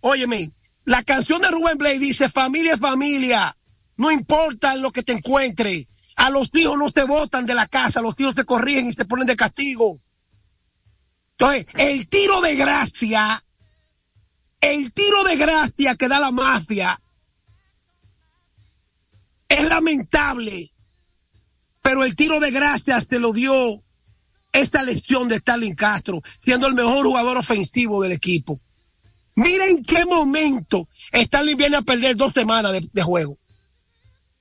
Óyeme, la canción de Rubén Blade dice, familia familia, no importa lo que te encuentre, a los hijos no se botan de la casa, los hijos se corrigen y se ponen de castigo. Entonces, el tiro de gracia, el tiro de gracia que da la mafia, es lamentable, pero el tiro de gracia se lo dio esta lesión de Stalin Castro, siendo el mejor jugador ofensivo del equipo. Miren en qué momento Stalin viene a perder dos semanas de, juego.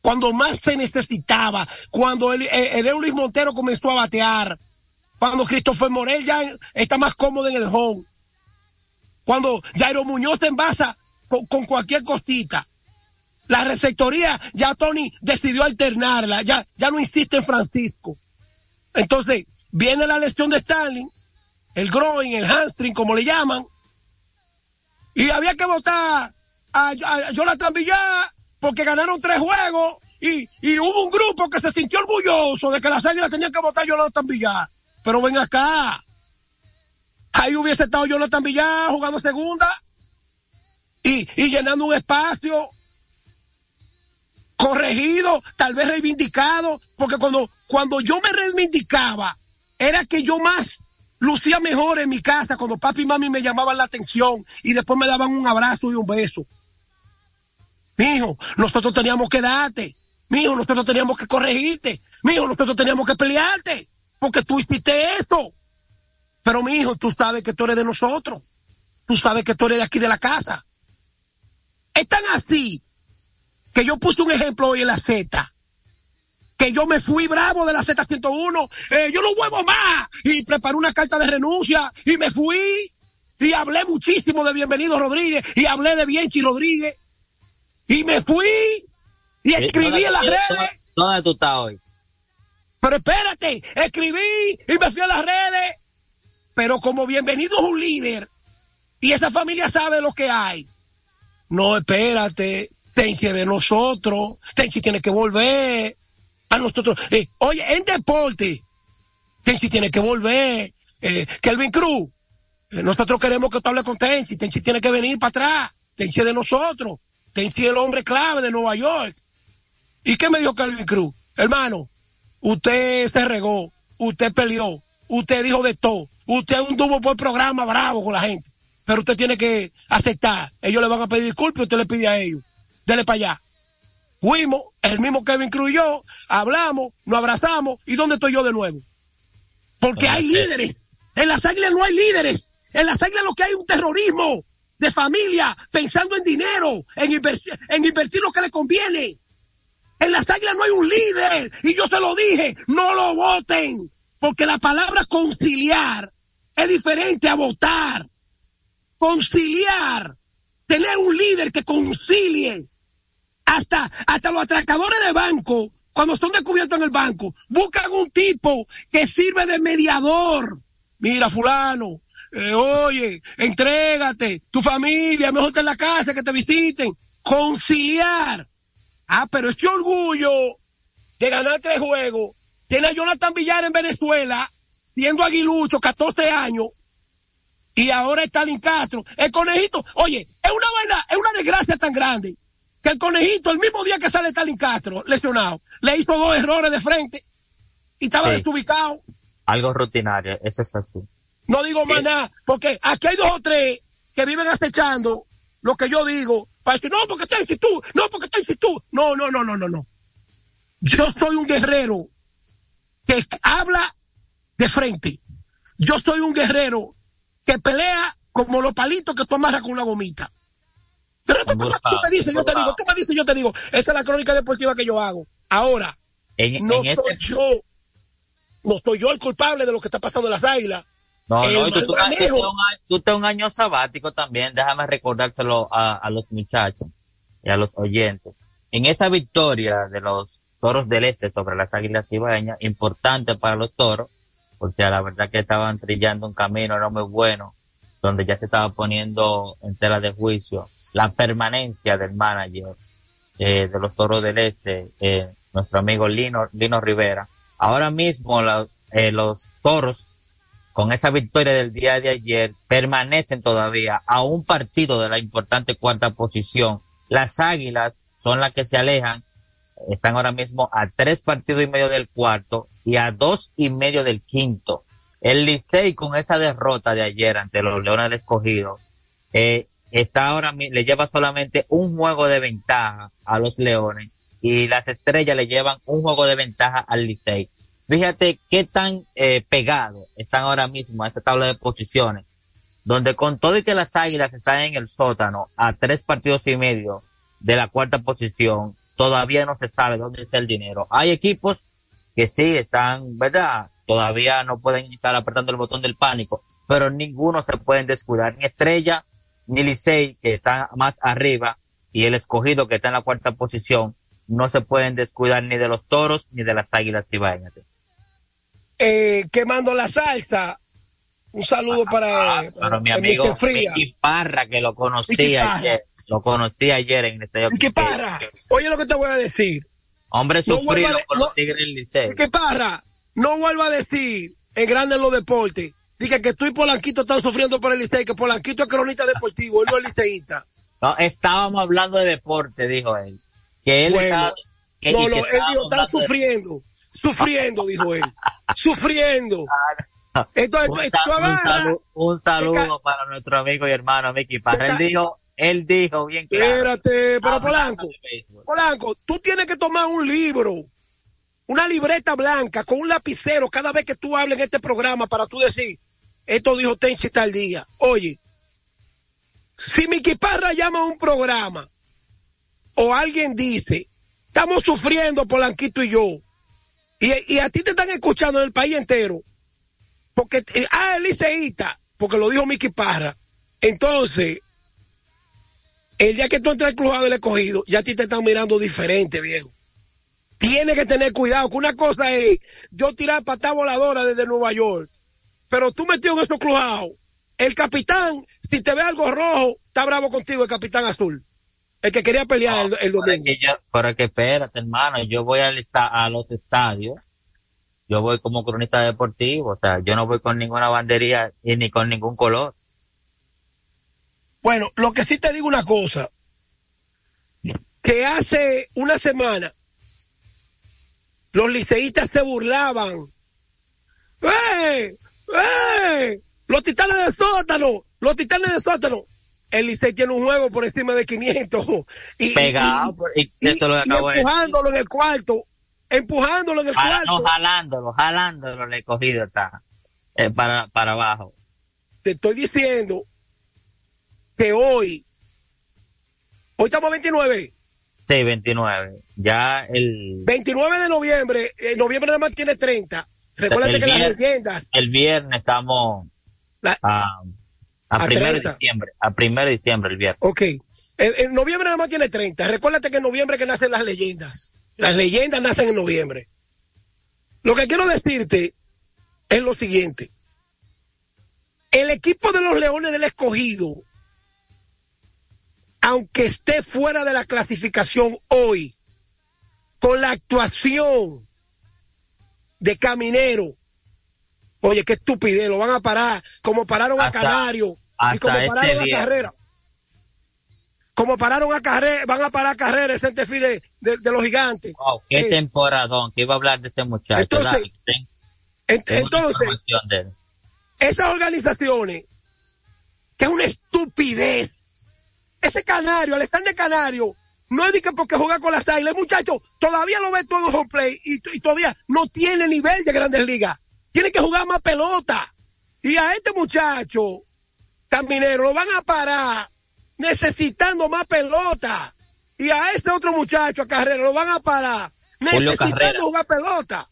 Cuando más se necesitaba, cuando el, el, Montero comenzó a batear, cuando Christopher Morel ya está más cómodo en el home, cuando Jairo Muñoz se envasa con, con cualquier cosita. La receptoría, ya Tony decidió alternarla, ya, ya no insiste en Francisco. Entonces, viene la lesión de Stanley, el groin, el hamstring, como le llaman, y había que votar a, a Jonathan Villar porque ganaron tres juegos y, y hubo un grupo que se sintió orgulloso de que las águilas tenían que votar a Jonathan Villar. Pero ven acá, ahí hubiese estado Jonathan Villar jugando segunda y, y llenando un espacio corregido, tal vez reivindicado, porque cuando, cuando yo me reivindicaba, era que yo más lucía mejor en mi casa cuando papi y mami me llamaban la atención y después me daban un abrazo y un beso. Mijo, nosotros teníamos que darte. Mijo, nosotros teníamos que corregirte. Mijo, nosotros teníamos que pelearte. Porque tú hiciste esto. Pero mijo, tú sabes que tú eres de nosotros. Tú sabes que tú eres de aquí de la casa. Es tan así que yo puse un ejemplo hoy en la Z. Que yo me fui bravo de la Z101. Eh, yo no vuelvo más. Y preparé una carta de renuncia. Y me fui. Y hablé muchísimo de Bienvenido Rodríguez. Y hablé de Bienchi Rodríguez. Y me fui. Y escribí en las redes. ¿Dónde tú estás hoy? Pero espérate, escribí y me fui a las redes. Pero como bienvenido es un líder y esa familia sabe lo que hay. No, espérate, Tenchi es de nosotros, Tenchi tiene que volver a nosotros. Eh, oye, en deporte, Tenchi tiene que volver. Eh, Kelvin Cruz, eh, nosotros queremos que tú hables con Tenchi, Tenchi tiene que venir para atrás, Tenchi es de nosotros, Tenchi es el hombre clave de Nueva York. ¿Y qué me dijo Kelvin Cruz? Hermano, usted se regó, usted peleó, usted dijo de todo, usted anduvo por programa bravo con la gente, pero usted tiene que aceptar, ellos le van a pedir disculpas y usted le pide a ellos, dele para allá. Fuimos, el mismo Kevin Cruz y yo, hablamos, nos abrazamos, ¿y dónde estoy yo de nuevo? Porque hay líderes, en las águilas no hay líderes, en las águilas lo que hay es un terrorismo de familia, pensando en dinero, en, invertir, en invertir lo que le conviene. En las águilas no hay un líder. Y yo se lo dije, no lo voten. Porque la palabra conciliar es diferente a votar. Conciliar. Tener un líder que concilie. Hasta, hasta los atracadores de banco, cuando son descubiertos en el banco, buscan un tipo que sirve de mediador. Mira, fulano, eh, oye, entrégate, tu familia, mejor en la casa, que te visiten. Conciliar. Ah, pero este orgullo de ganar tres juegos tiene a Jonathan Villar en Venezuela, siendo aguilucho, 14 años, y ahora está Stalin Castro. El conejito, oye, es una vaina, es una desgracia tan grande que el conejito, el mismo día que sale Stalin Castro, lesionado, le hizo dos errores de frente y estaba Sí. desubicado. Algo rutinario, eso es así. No digo más nada, porque aquí hay dos o tres que viven acechando lo que yo digo para decir, no, porque está en tú, no, porque está en tú. No, no, no, no, no, no. Yo soy un guerrero que habla de frente. Yo soy un guerrero que pelea como los palitos que tú amarras con una gomita. Pero tú, tú me dices, yo te digo, me dices, yo te digo. Esa es la crónica deportiva que yo hago. Ahora, En- no en soy este- yo, no soy yo el culpable de lo que está pasando en las águilas. No, El no, y tú, tú- tú- un año- te sabático también, déjame recordárselo a, a los muchachos y a los oyentes. En esa victoria de los toros del este sobre las águilas ibaeñas, importante para los toros, porque la verdad que estaban trillando un camino no muy bueno, donde ya se estaba poniendo en tela de juicio la permanencia del manager eh, de los toros del este, eh, nuestro amigo Lino, Lino Rivera. Ahora mismo la- eh, los toros con esa victoria del día de ayer, permanecen todavía a un partido de la importante cuarta posición. Las águilas son las que se alejan, están ahora mismo a tres partidos y medio del cuarto y a dos y medio del quinto. El Licey con esa derrota de ayer ante los Leones del Escogido, eh, está ahora le lleva solamente un juego de ventaja a los Leones y las Estrellas le llevan un juego de ventaja al Licey. Fíjate qué tan eh, pegados están ahora mismo a esa tabla de posiciones, donde con todo y que las Águilas están en el sótano a tres partidos y medio de la cuarta posición, todavía no se sabe dónde está el dinero. Hay equipos que sí están, ¿verdad? Todavía no pueden estar apretando el botón del pánico, pero ninguno se pueden descuidar, ni Estrella, ni Licey, que están más arriba, y el escogido que está en la cuarta posición, no se pueden descuidar ni de los toros ni de las águilas ibaeñas. Eh, quemando la salsa. Un saludo para, Ah, Pero mi amigo Mr. Fría. Mickey Parra, que lo conocí ayer, lo conocí ayer en el estadio. Mickey Parra, oye lo que te voy a decir. Hombre No sufrido vuelva por no- los Tigres del. Mickey Parra, no vuelva a decir en grande en los deportes. Diga que tú y Polanquito están sufriendo por el Licey, que Polanquito es cronista deportivo, él no es liceísta. No, estábamos hablando de deporte, dijo él. Que él Bueno, estaba, que- no, no, él dijo, de- sufriendo, sufriendo, dijo él. sufriendo. Entonces, un, tú sa- un agarras- salu- un saludo para nuestro amigo y hermano Mickey Parra. Él dijo, él dijo bien claro. Espérate, pero Polanco. Polanco, tú tienes que tomar un libro, una libreta blanca con un lapicero cada vez que tú hables en este programa para tú decir, esto dijo Tenchi tal día. Oye, si Miki Parra llama a un programa o alguien dice, estamos sufriendo Polanquito y yo, y, a ti te están escuchando en el país entero, porque, eh, ah, el porque lo dijo Miki Parra, entonces, el día que tú entras al crujado del escogido, ya a ti te están mirando diferente, viejo. Tienes que tener cuidado, que una cosa es yo tirar patada voladora desde Nueva York, pero tú metido en esos crujados, el capitán, si te ve algo rojo, está bravo contigo, el capitán azul. El que quería pelear el, el domingo. Que yo- pero que espérate, hermano, yo voy al a los estadios, yo voy como cronista deportivo, o sea, yo no voy con ninguna bandería y ni con ningún color. Bueno, lo que sí te digo una cosa, que hace una semana los liceístas se burlaban. ¡Eh! ¡Eh! Los titanes de sótano, los titanes de sótano. El Licey tiene un juego por encima de 500. Y, Pegado, y, y- eso lo y decir. empujándolo en el cuarto. Empujándolo en el Jala- no, cuarto. jalándolo, jalándolo, le he cogido está, eh, para, para abajo. Te estoy diciendo que hoy, hoy estamos a 29. Sí, 29. Ya el, 29 de noviembre, en noviembre nada más tiene 30. Recuérdate que las leyendas, el viernes estamos a, a, a primero de 30. diciembre, a primero de diciembre el viernes. ok, en, en noviembre nada más tiene 30. Recuérdate que en noviembre que nacen las leyendas. Las leyendas nacen en noviembre. Lo que quiero decirte es lo siguiente. El equipo de los Leones del Escogido, aunque esté fuera de la clasificación hoy, con la actuación de Caminero, oye, qué estupidez, lo van a parar, como pararon a Hasta- Canario y como este pararon a. Carrera. Como pararon a Carrera, van a parar a Carrera, ese de, de, de los gigantes. Wow, qué Eh, temporadón, que iba a hablar de ese muchacho. Entonces, ent- entonces, esas organizaciones que es una estupidez. Ese Canario, Alexander Canario, no es de que porque juega con las águilas, muchacho todavía lo ve todo en home play y, y todavía no tiene nivel de grandes ligas. Tiene que jugar más pelota. Y a este muchacho, Caminero, lo van a parar necesitando más pelota. Y a este otro muchacho, a Carrera, lo van a parar necesitando jugar pelota.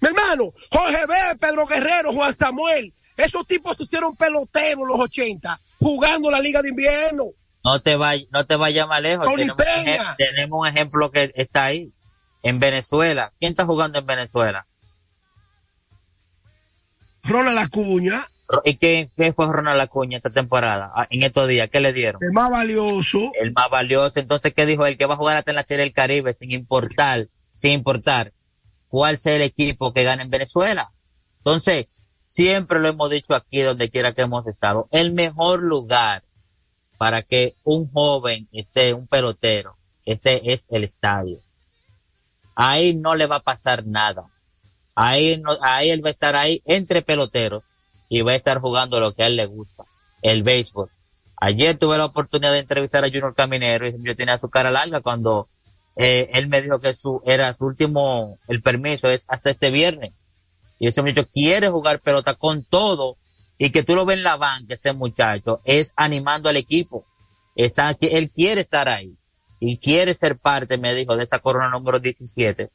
Mi hermano, Jorge B, Pedro Guerrero, Juan Samuel, esos tipos se hicieron peloteros en los 80, jugando la Liga de Invierno. No te vayas, no te vayas más lejos. Tenemos Peña. tenemos un ejemplo que está ahí. En Venezuela. ¿Quién está jugando en Venezuela? Ronald Acuña, ¿Y qué, qué fue Ronald Acuña esta temporada? Ah, En estos días, ¿qué le dieron? el más valioso. El más valioso. Entonces, ¿qué dijo? El que va a jugar hasta en la Serie del Caribe sin importar, sin importar cuál sea el equipo que gane en Venezuela. Entonces, siempre lo hemos dicho aquí donde quiera que hemos estado. El mejor lugar para que un joven esté, un pelotero, este es el estadio. Ahí no le va a pasar nada. Ahí, no, ahí él va a estar ahí entre peloteros y va a estar jugando lo que a él le gusta, el béisbol. Ayer tuve la oportunidad de entrevistar a Junior Caminero y yo tenía su cara larga cuando eh, él me dijo que su era su último, el permiso es hasta este viernes. Y ese muchacho quiere jugar pelota con todo y que tú lo ves en la banca, ese muchacho, es animando al equipo. Está, él quiere estar ahí y quiere ser parte, me dijo, de esa corona número 17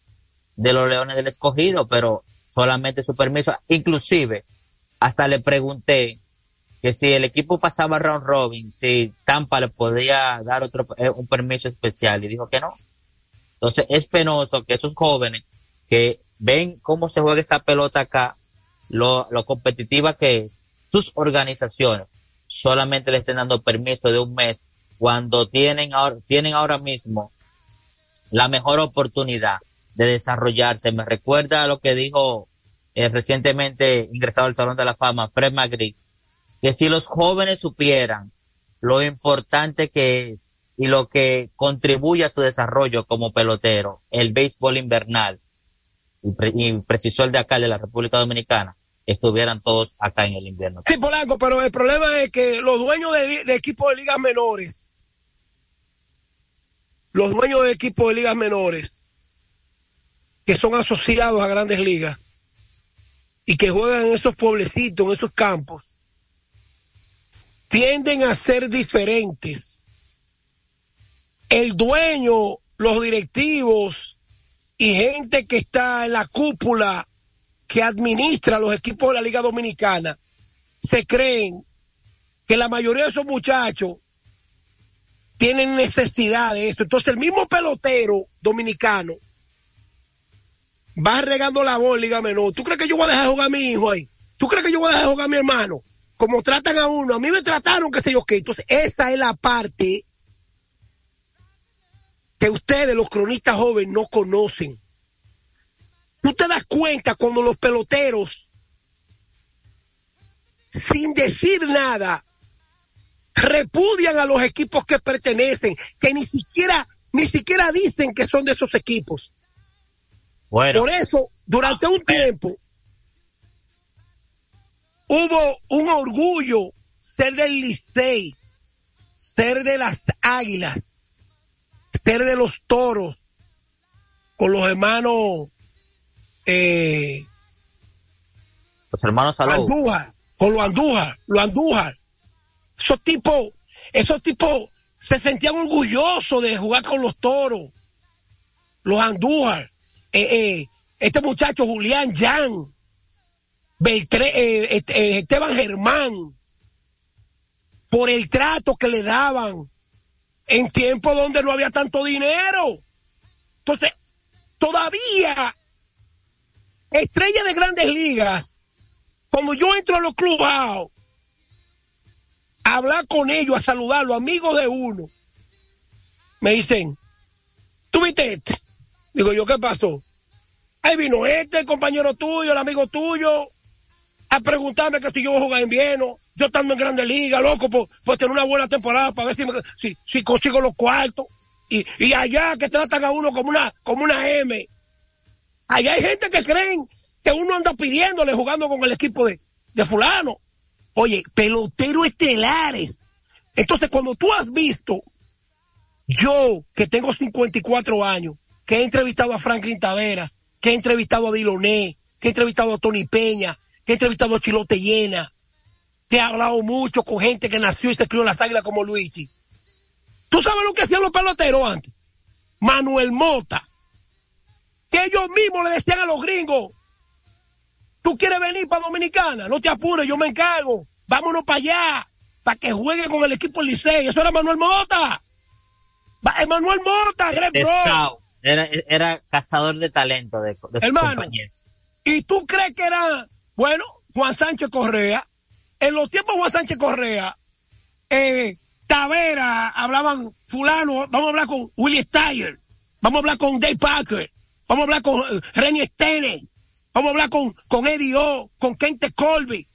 de los Leones del Escogido, pero solamente su permiso. Inclusive, hasta le pregunté que si el equipo pasaba round robin, si Tampa le podía dar otro eh, un permiso especial y dijo que no. Entonces es penoso que esos jóvenes que ven cómo se juega esta pelota acá, lo, lo competitiva que es, sus organizaciones solamente le estén dando permiso de un mes cuando tienen ahora, tienen ahora mismo la mejor oportunidad de desarrollarse. Me recuerda a lo que dijo eh, recientemente ingresado al Salón de la Fama, Fred McGree, que si los jóvenes supieran lo importante que es y lo que contribuye a su desarrollo como pelotero, el béisbol invernal, y, pre- y precisó el de acá de la República Dominicana, estuvieran todos acá en el invierno. Sí, Polanco, pero el problema es que los dueños de, de equipos de ligas menores, los dueños de equipos de ligas menores, que son asociados a grandes ligas y que juegan en esos pueblecitos, en esos campos, tienden a ser diferentes. El dueño, los directivos y gente que está en la cúpula que administra los equipos de la Liga Dominicana se creen que la mayoría de esos muchachos tienen necesidad de esto. Entonces el mismo pelotero dominicano va regando la bola en Liga Menor. ¿Tú crees que yo voy a dejar jugar a mi hijo ahí? ¿Tú crees que yo voy a dejar jugar a mi hermano? Como tratan a uno, a mí me trataron que sé yo qué. Entonces esa es la parte que ustedes, los cronistas jóvenes, no conocen. Tú te das cuenta cuando los peloteros, sin decir nada, repudian a los equipos que pertenecen, que ni siquiera, ni siquiera dicen que son de esos equipos. Bueno, Por eso, durante un tiempo, hubo un orgullo ser del Licey, ser de las Águilas, ser de los Toros, con los hermanos eh, los hermanos Salou. Andújar, con los Andújar, los Andújar. Esos tipos, esos tipos se sentían orgullosos de jugar con los toros. Los Andújar. Eh, eh, este muchacho Julián Jan, Beltré, Esteban Germán, por el trato que le daban en tiempos donde no había tanto dinero. Entonces, todavía estrella de grandes ligas, cuando yo entro a los clubes a hablar con ellos, a saludarlos, amigos de uno, me dicen, ¿tú viste este? Digo yo, ¿qué pasó? Ahí vino este, el compañero tuyo, el amigo tuyo, a preguntarme que si yo voy a jugar en invierno, yo estando en Grande Liga, loco, por, por tener una buena temporada, para ver si, me- si, si consigo los cuartos. Y, y allá que tratan a uno como una, como una M. Allá hay gente que creen que uno anda pidiéndole jugando con el equipo de, de fulano. Oye, peloteros estelares. Entonces, cuando tú has visto, yo que tengo 54 años, que he entrevistado a Franklin Taveras, que he entrevistado a Diloné, que he entrevistado a Tony Peña, que he entrevistado a Chilote Llena, que he hablado mucho con gente que nació y se crió en las águilas como Luigi. ¿Tú sabes lo que hacían los peloteros antes? Manuel Mota. Que ellos mismos le decían a los gringos, tú quieres venir para Dominicana, no te apures, yo me encargo, vámonos para allá, para que juegue con el equipo Licey. Eso era Manuel Mota. Manuel Mota, Greg De Bro. scout. Era, era cazador de talento de, de Hermano. compañeros. ¿Y tú crees que era, bueno, Juan Sánchez Correa? En los tiempos de Juan Sánchez Correa, eh, Tavera, hablaban fulano, vamos a hablar con Willie Steyer, vamos a hablar con Dave Parker, vamos a hablar con eh, Renny Stene, vamos a hablar con, con Eddie O, con Kente Colby.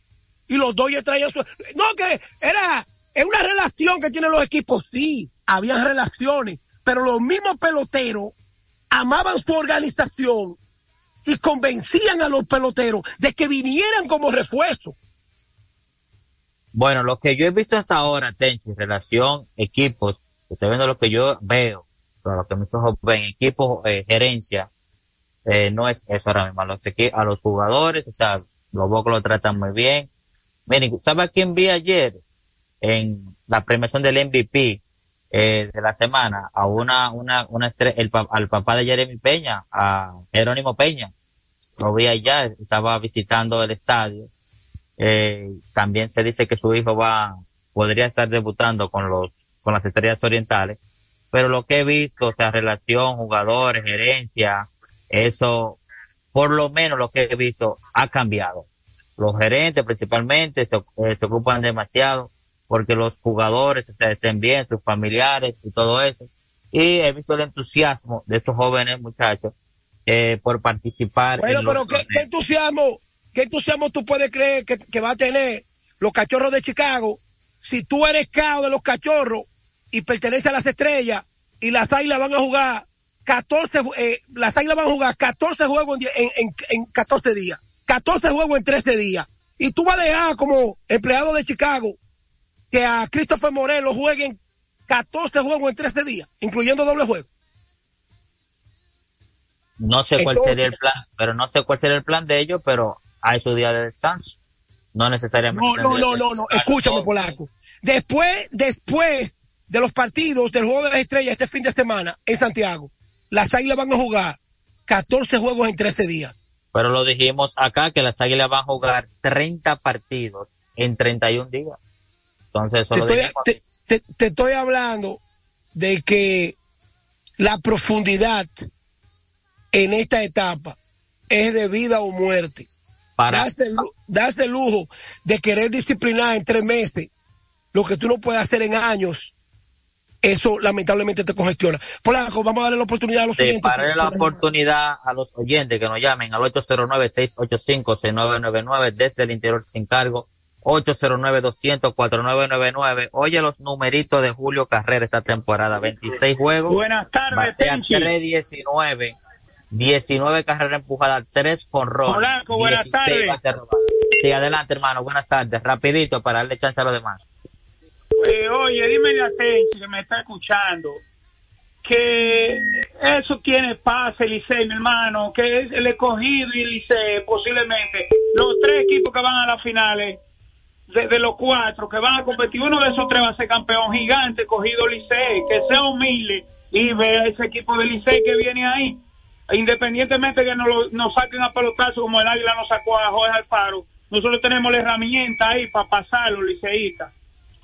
Y los Dodgers traían su... No, que era, es una relación que tienen los equipos, sí, habían relaciones, pero los mismos peloteros amaban su organización y convencían a los peloteros de que vinieran como refuerzo. Bueno, lo que yo he visto hasta ahora, Tenchi, relación equipos, estoy viendo lo que yo veo, lo que mis ojos ven, equipos, eh, gerencia, eh, no es eso ahora mismo. A los, a los jugadores, o sea, los Bocos lo tratan muy bien. Miren, ¿sabe quién vi ayer en la premiación del MVP eh, de la semana? A una, una, una el, al papá de Jeremy Peña, a Jerónimo Peña. Lo vi allá, estaba visitando el estadio. Eh, también se dice que su hijo va, podría estar debutando con los, con las estrellas orientales. Pero lo que he visto, o sea, relación, jugadores, gerencia, eso, por lo menos lo que he visto, ha cambiado. Los gerentes principalmente se, eh, se ocupan demasiado porque los jugadores o sea, estén bien, sus familiares y todo eso. Y he visto el entusiasmo de estos jóvenes muchachos eh, por participar. Bueno, en pero ¿qué, qué entusiasmo, qué entusiasmo tú puedes creer que, que va a tener los cachorros de Chicago si tú eres cao de los cachorros y perteneces a las estrellas y las águilas van a jugar 14, ju- eh, las águilas van a jugar 14 juegos en, en, en 14 días, 14 juegos en 13 días. Y tú vas a dejar como empleado de Chicago que a Christopher Moreno jueguen 14 juegos en 13 días, incluyendo doble juego. No sé cuál Entonces- sería el plan, pero no sé cuál sería el plan de ellos, pero hay su día de descanso. No necesariamente. No, no, no, no, no, escúchame, Polaco. Después, después de los partidos del Juego de las Estrellas este fin de semana en Santiago, las Águilas van a jugar 14 juegos en 13 días. Pero lo dijimos acá que las Águilas van a jugar 30 partidos en 31 días. Entonces, eso Te lo estoy, te- te- te estoy hablando de que la profundidad en esta etapa es de vida o muerte. Para- Darse el, darse el lujo de querer disciplinar en tres meses lo que tú no puedes hacer en años, eso lamentablemente te congestiona. Polaco, vamos a darle la oportunidad a los de siguientes. darle la oportunidad a los oyentes que nos llamen al 809-685-6999 desde el interior sin cargo. 809-200-4999. Oye los numeritos de Julio Carrera esta temporada. 26 juegos. Buenas tardes, Batea Tenchi. 319. 19 carreras empujadas, 3 con ron. Polanco, buenas tardes. Sí, adelante, hermano. Buenas tardes. Rapidito para darle chance a los demás. Eh, oye, dime a Tenchi que me está escuchando que eso tiene pase, Licey, mi hermano, que es el escogido y el Licey, posiblemente, los tres equipos que van a las finales, de, de los cuatro que van a competir, uno de esos tres va a ser campeón gigante, escogido Licey, que sea humilde y vea ese equipo de Licey que viene ahí. Independientemente que nos, nos saquen a pelotazo como el Águila nos sacó a Jorge Alfaro, nosotros tenemos la herramienta ahí para pasar los.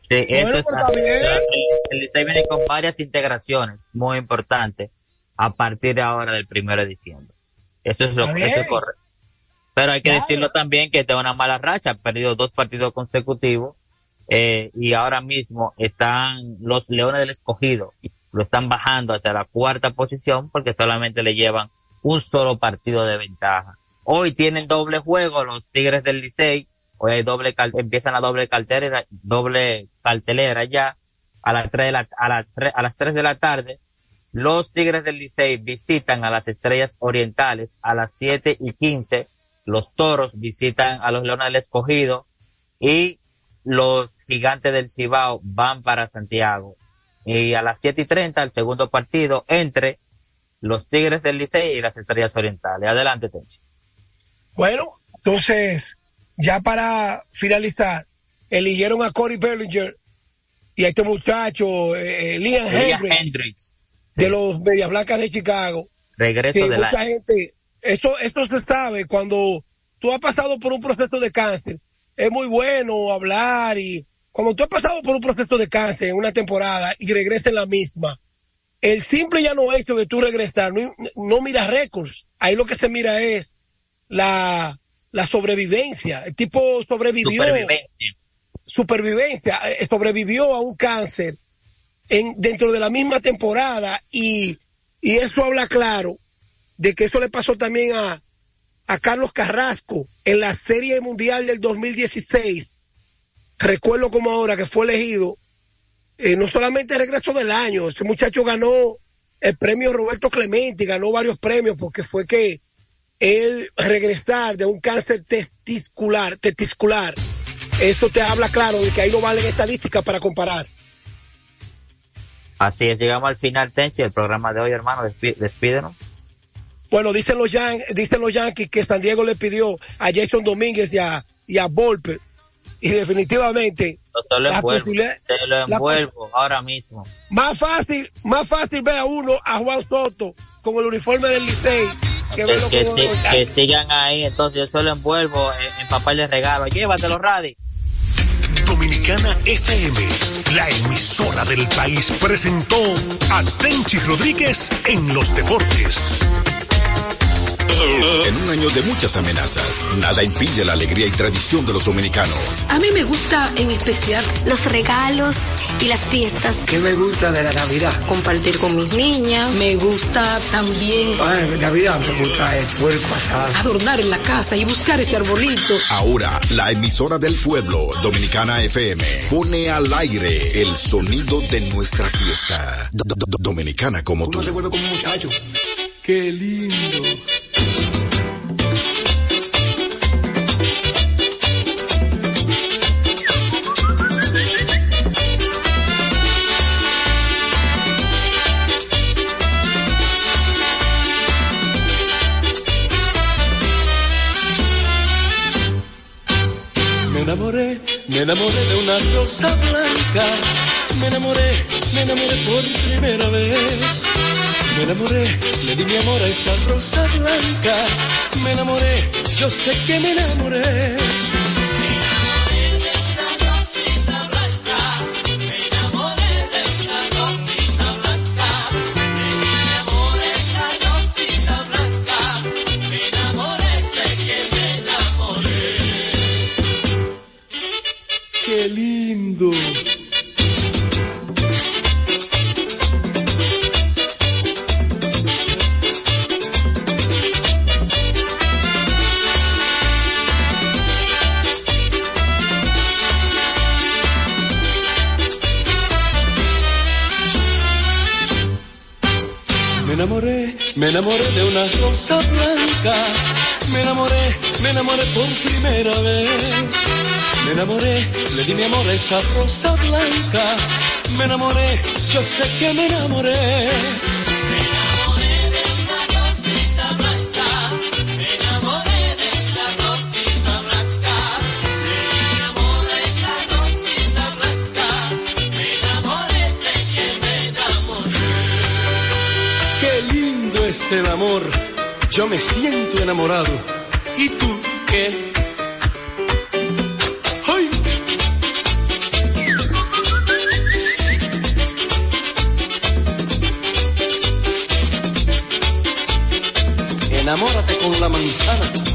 Sí, eso Bueno, es pues, está bien. El, Licey viene con varias integraciones muy importantes a partir de ahora del primero de diciembre. Eso es lo eso es correcto. Pero hay que Claro. decirlo también que está una mala racha, ha perdido dos partidos consecutivos eh, y ahora mismo están los Leones del Escogido, lo están bajando hacia la cuarta posición porque solamente le llevan un solo partido de ventaja. Hoy tienen doble juego los Tigres del Licey, hoy empiezan la doble cartelera, doble cartelera ya a las tres de la, a las a las tres de la tarde. Los Tigres del Licey visitan a las Estrellas Orientales a las 7 y 15. Los Toros visitan a los Leones del Escogido y los gigantes del Cibao van para Santiago. Y a las 7 y 30 el segundo partido entre los Tigres del Licey y las Estrellas Orientales. Adelante, Tenchi. Bueno, entonces, ya para finalizar, eligieron a Corey Bellinger y a este muchacho, eh, eh, Liam Hendricks, Hendricks. de los Medias Blancas de Chicago. Regreso que de mucha la... gente, esto, esto se sabe cuando tú has pasado por un proceso de cáncer. Es muy bueno hablar y cuando tú has pasado por un proceso de cáncer en una temporada y regresas en la misma, el simple y llano hecho de tú regresar, no, no mira récords. Ahí lo que se mira es la, la sobrevivencia. El tipo sobrevivió. Supervivencia. Supervivencia. eh, Sobrevivió a un cáncer en, dentro de la misma temporada y, y eso habla claro de que eso le pasó también a, a Carlos Carrasco en la Serie Mundial del 2016. Recuerdo como ahora que fue elegido eh, no solamente el regreso del año, ese muchacho ganó el premio Roberto Clemente, ganó varios premios porque fue que él regresar de un cáncer testicular, testiscular, esto te habla claro de que ahí no valen estadísticas para comparar. Así es, llegamos al final, Tenchi, del programa de hoy, hermano. Despídenos. Bueno, dicen los, Yan- dicen los Yankees que San Diego le pidió a Jason Domínguez y a, y a Volpe. Y definitivamente, te lo envuelvo. Te lo envuelvo ahora mismo. más fácil, más fácil ver a uno, a Juan Soto, con el uniforme del Licey, que si- sigan ahí, entonces yo solo envuelvo en, en papel de regalo. Llévatelo, Radi. Dominicana FM, la emisora del país, presentó a Tenchi Rodríguez en los deportes. En un año de muchas amenazas, nada impide la alegría y tradición de los dominicanos. A mí me gusta en especial los regalos y las fiestas. ¿Qué me gusta de la Navidad? Compartir con mis niñas. Me gusta también Ay, Navidad me gusta el puerco asado. adornar en la casa y buscar ese arbolito. Ahora, la emisora del pueblo, Dominicana FM, pone al aire el sonido de nuestra fiesta. Do- do- do- Dominicana como tú. Se vuelve como un muchacho. Qué lindo. Me enamoré de una rosa blanca. Me enamoré, me enamoré por primera vez. Me enamoré, le di mi amor a esa rosa blanca. Me enamoré, yo sé que me enamoré. Enamoré, de una rosa blanca. Me enamoré, me enamoré por primera vez. Me enamoré, le di mi amor a esa rosa blanca. Me enamoré, yo sé que me enamoré. El amor. Yo me siento enamorado. ¿Y tú qué? ¡Ay! Enamórate con la manzana.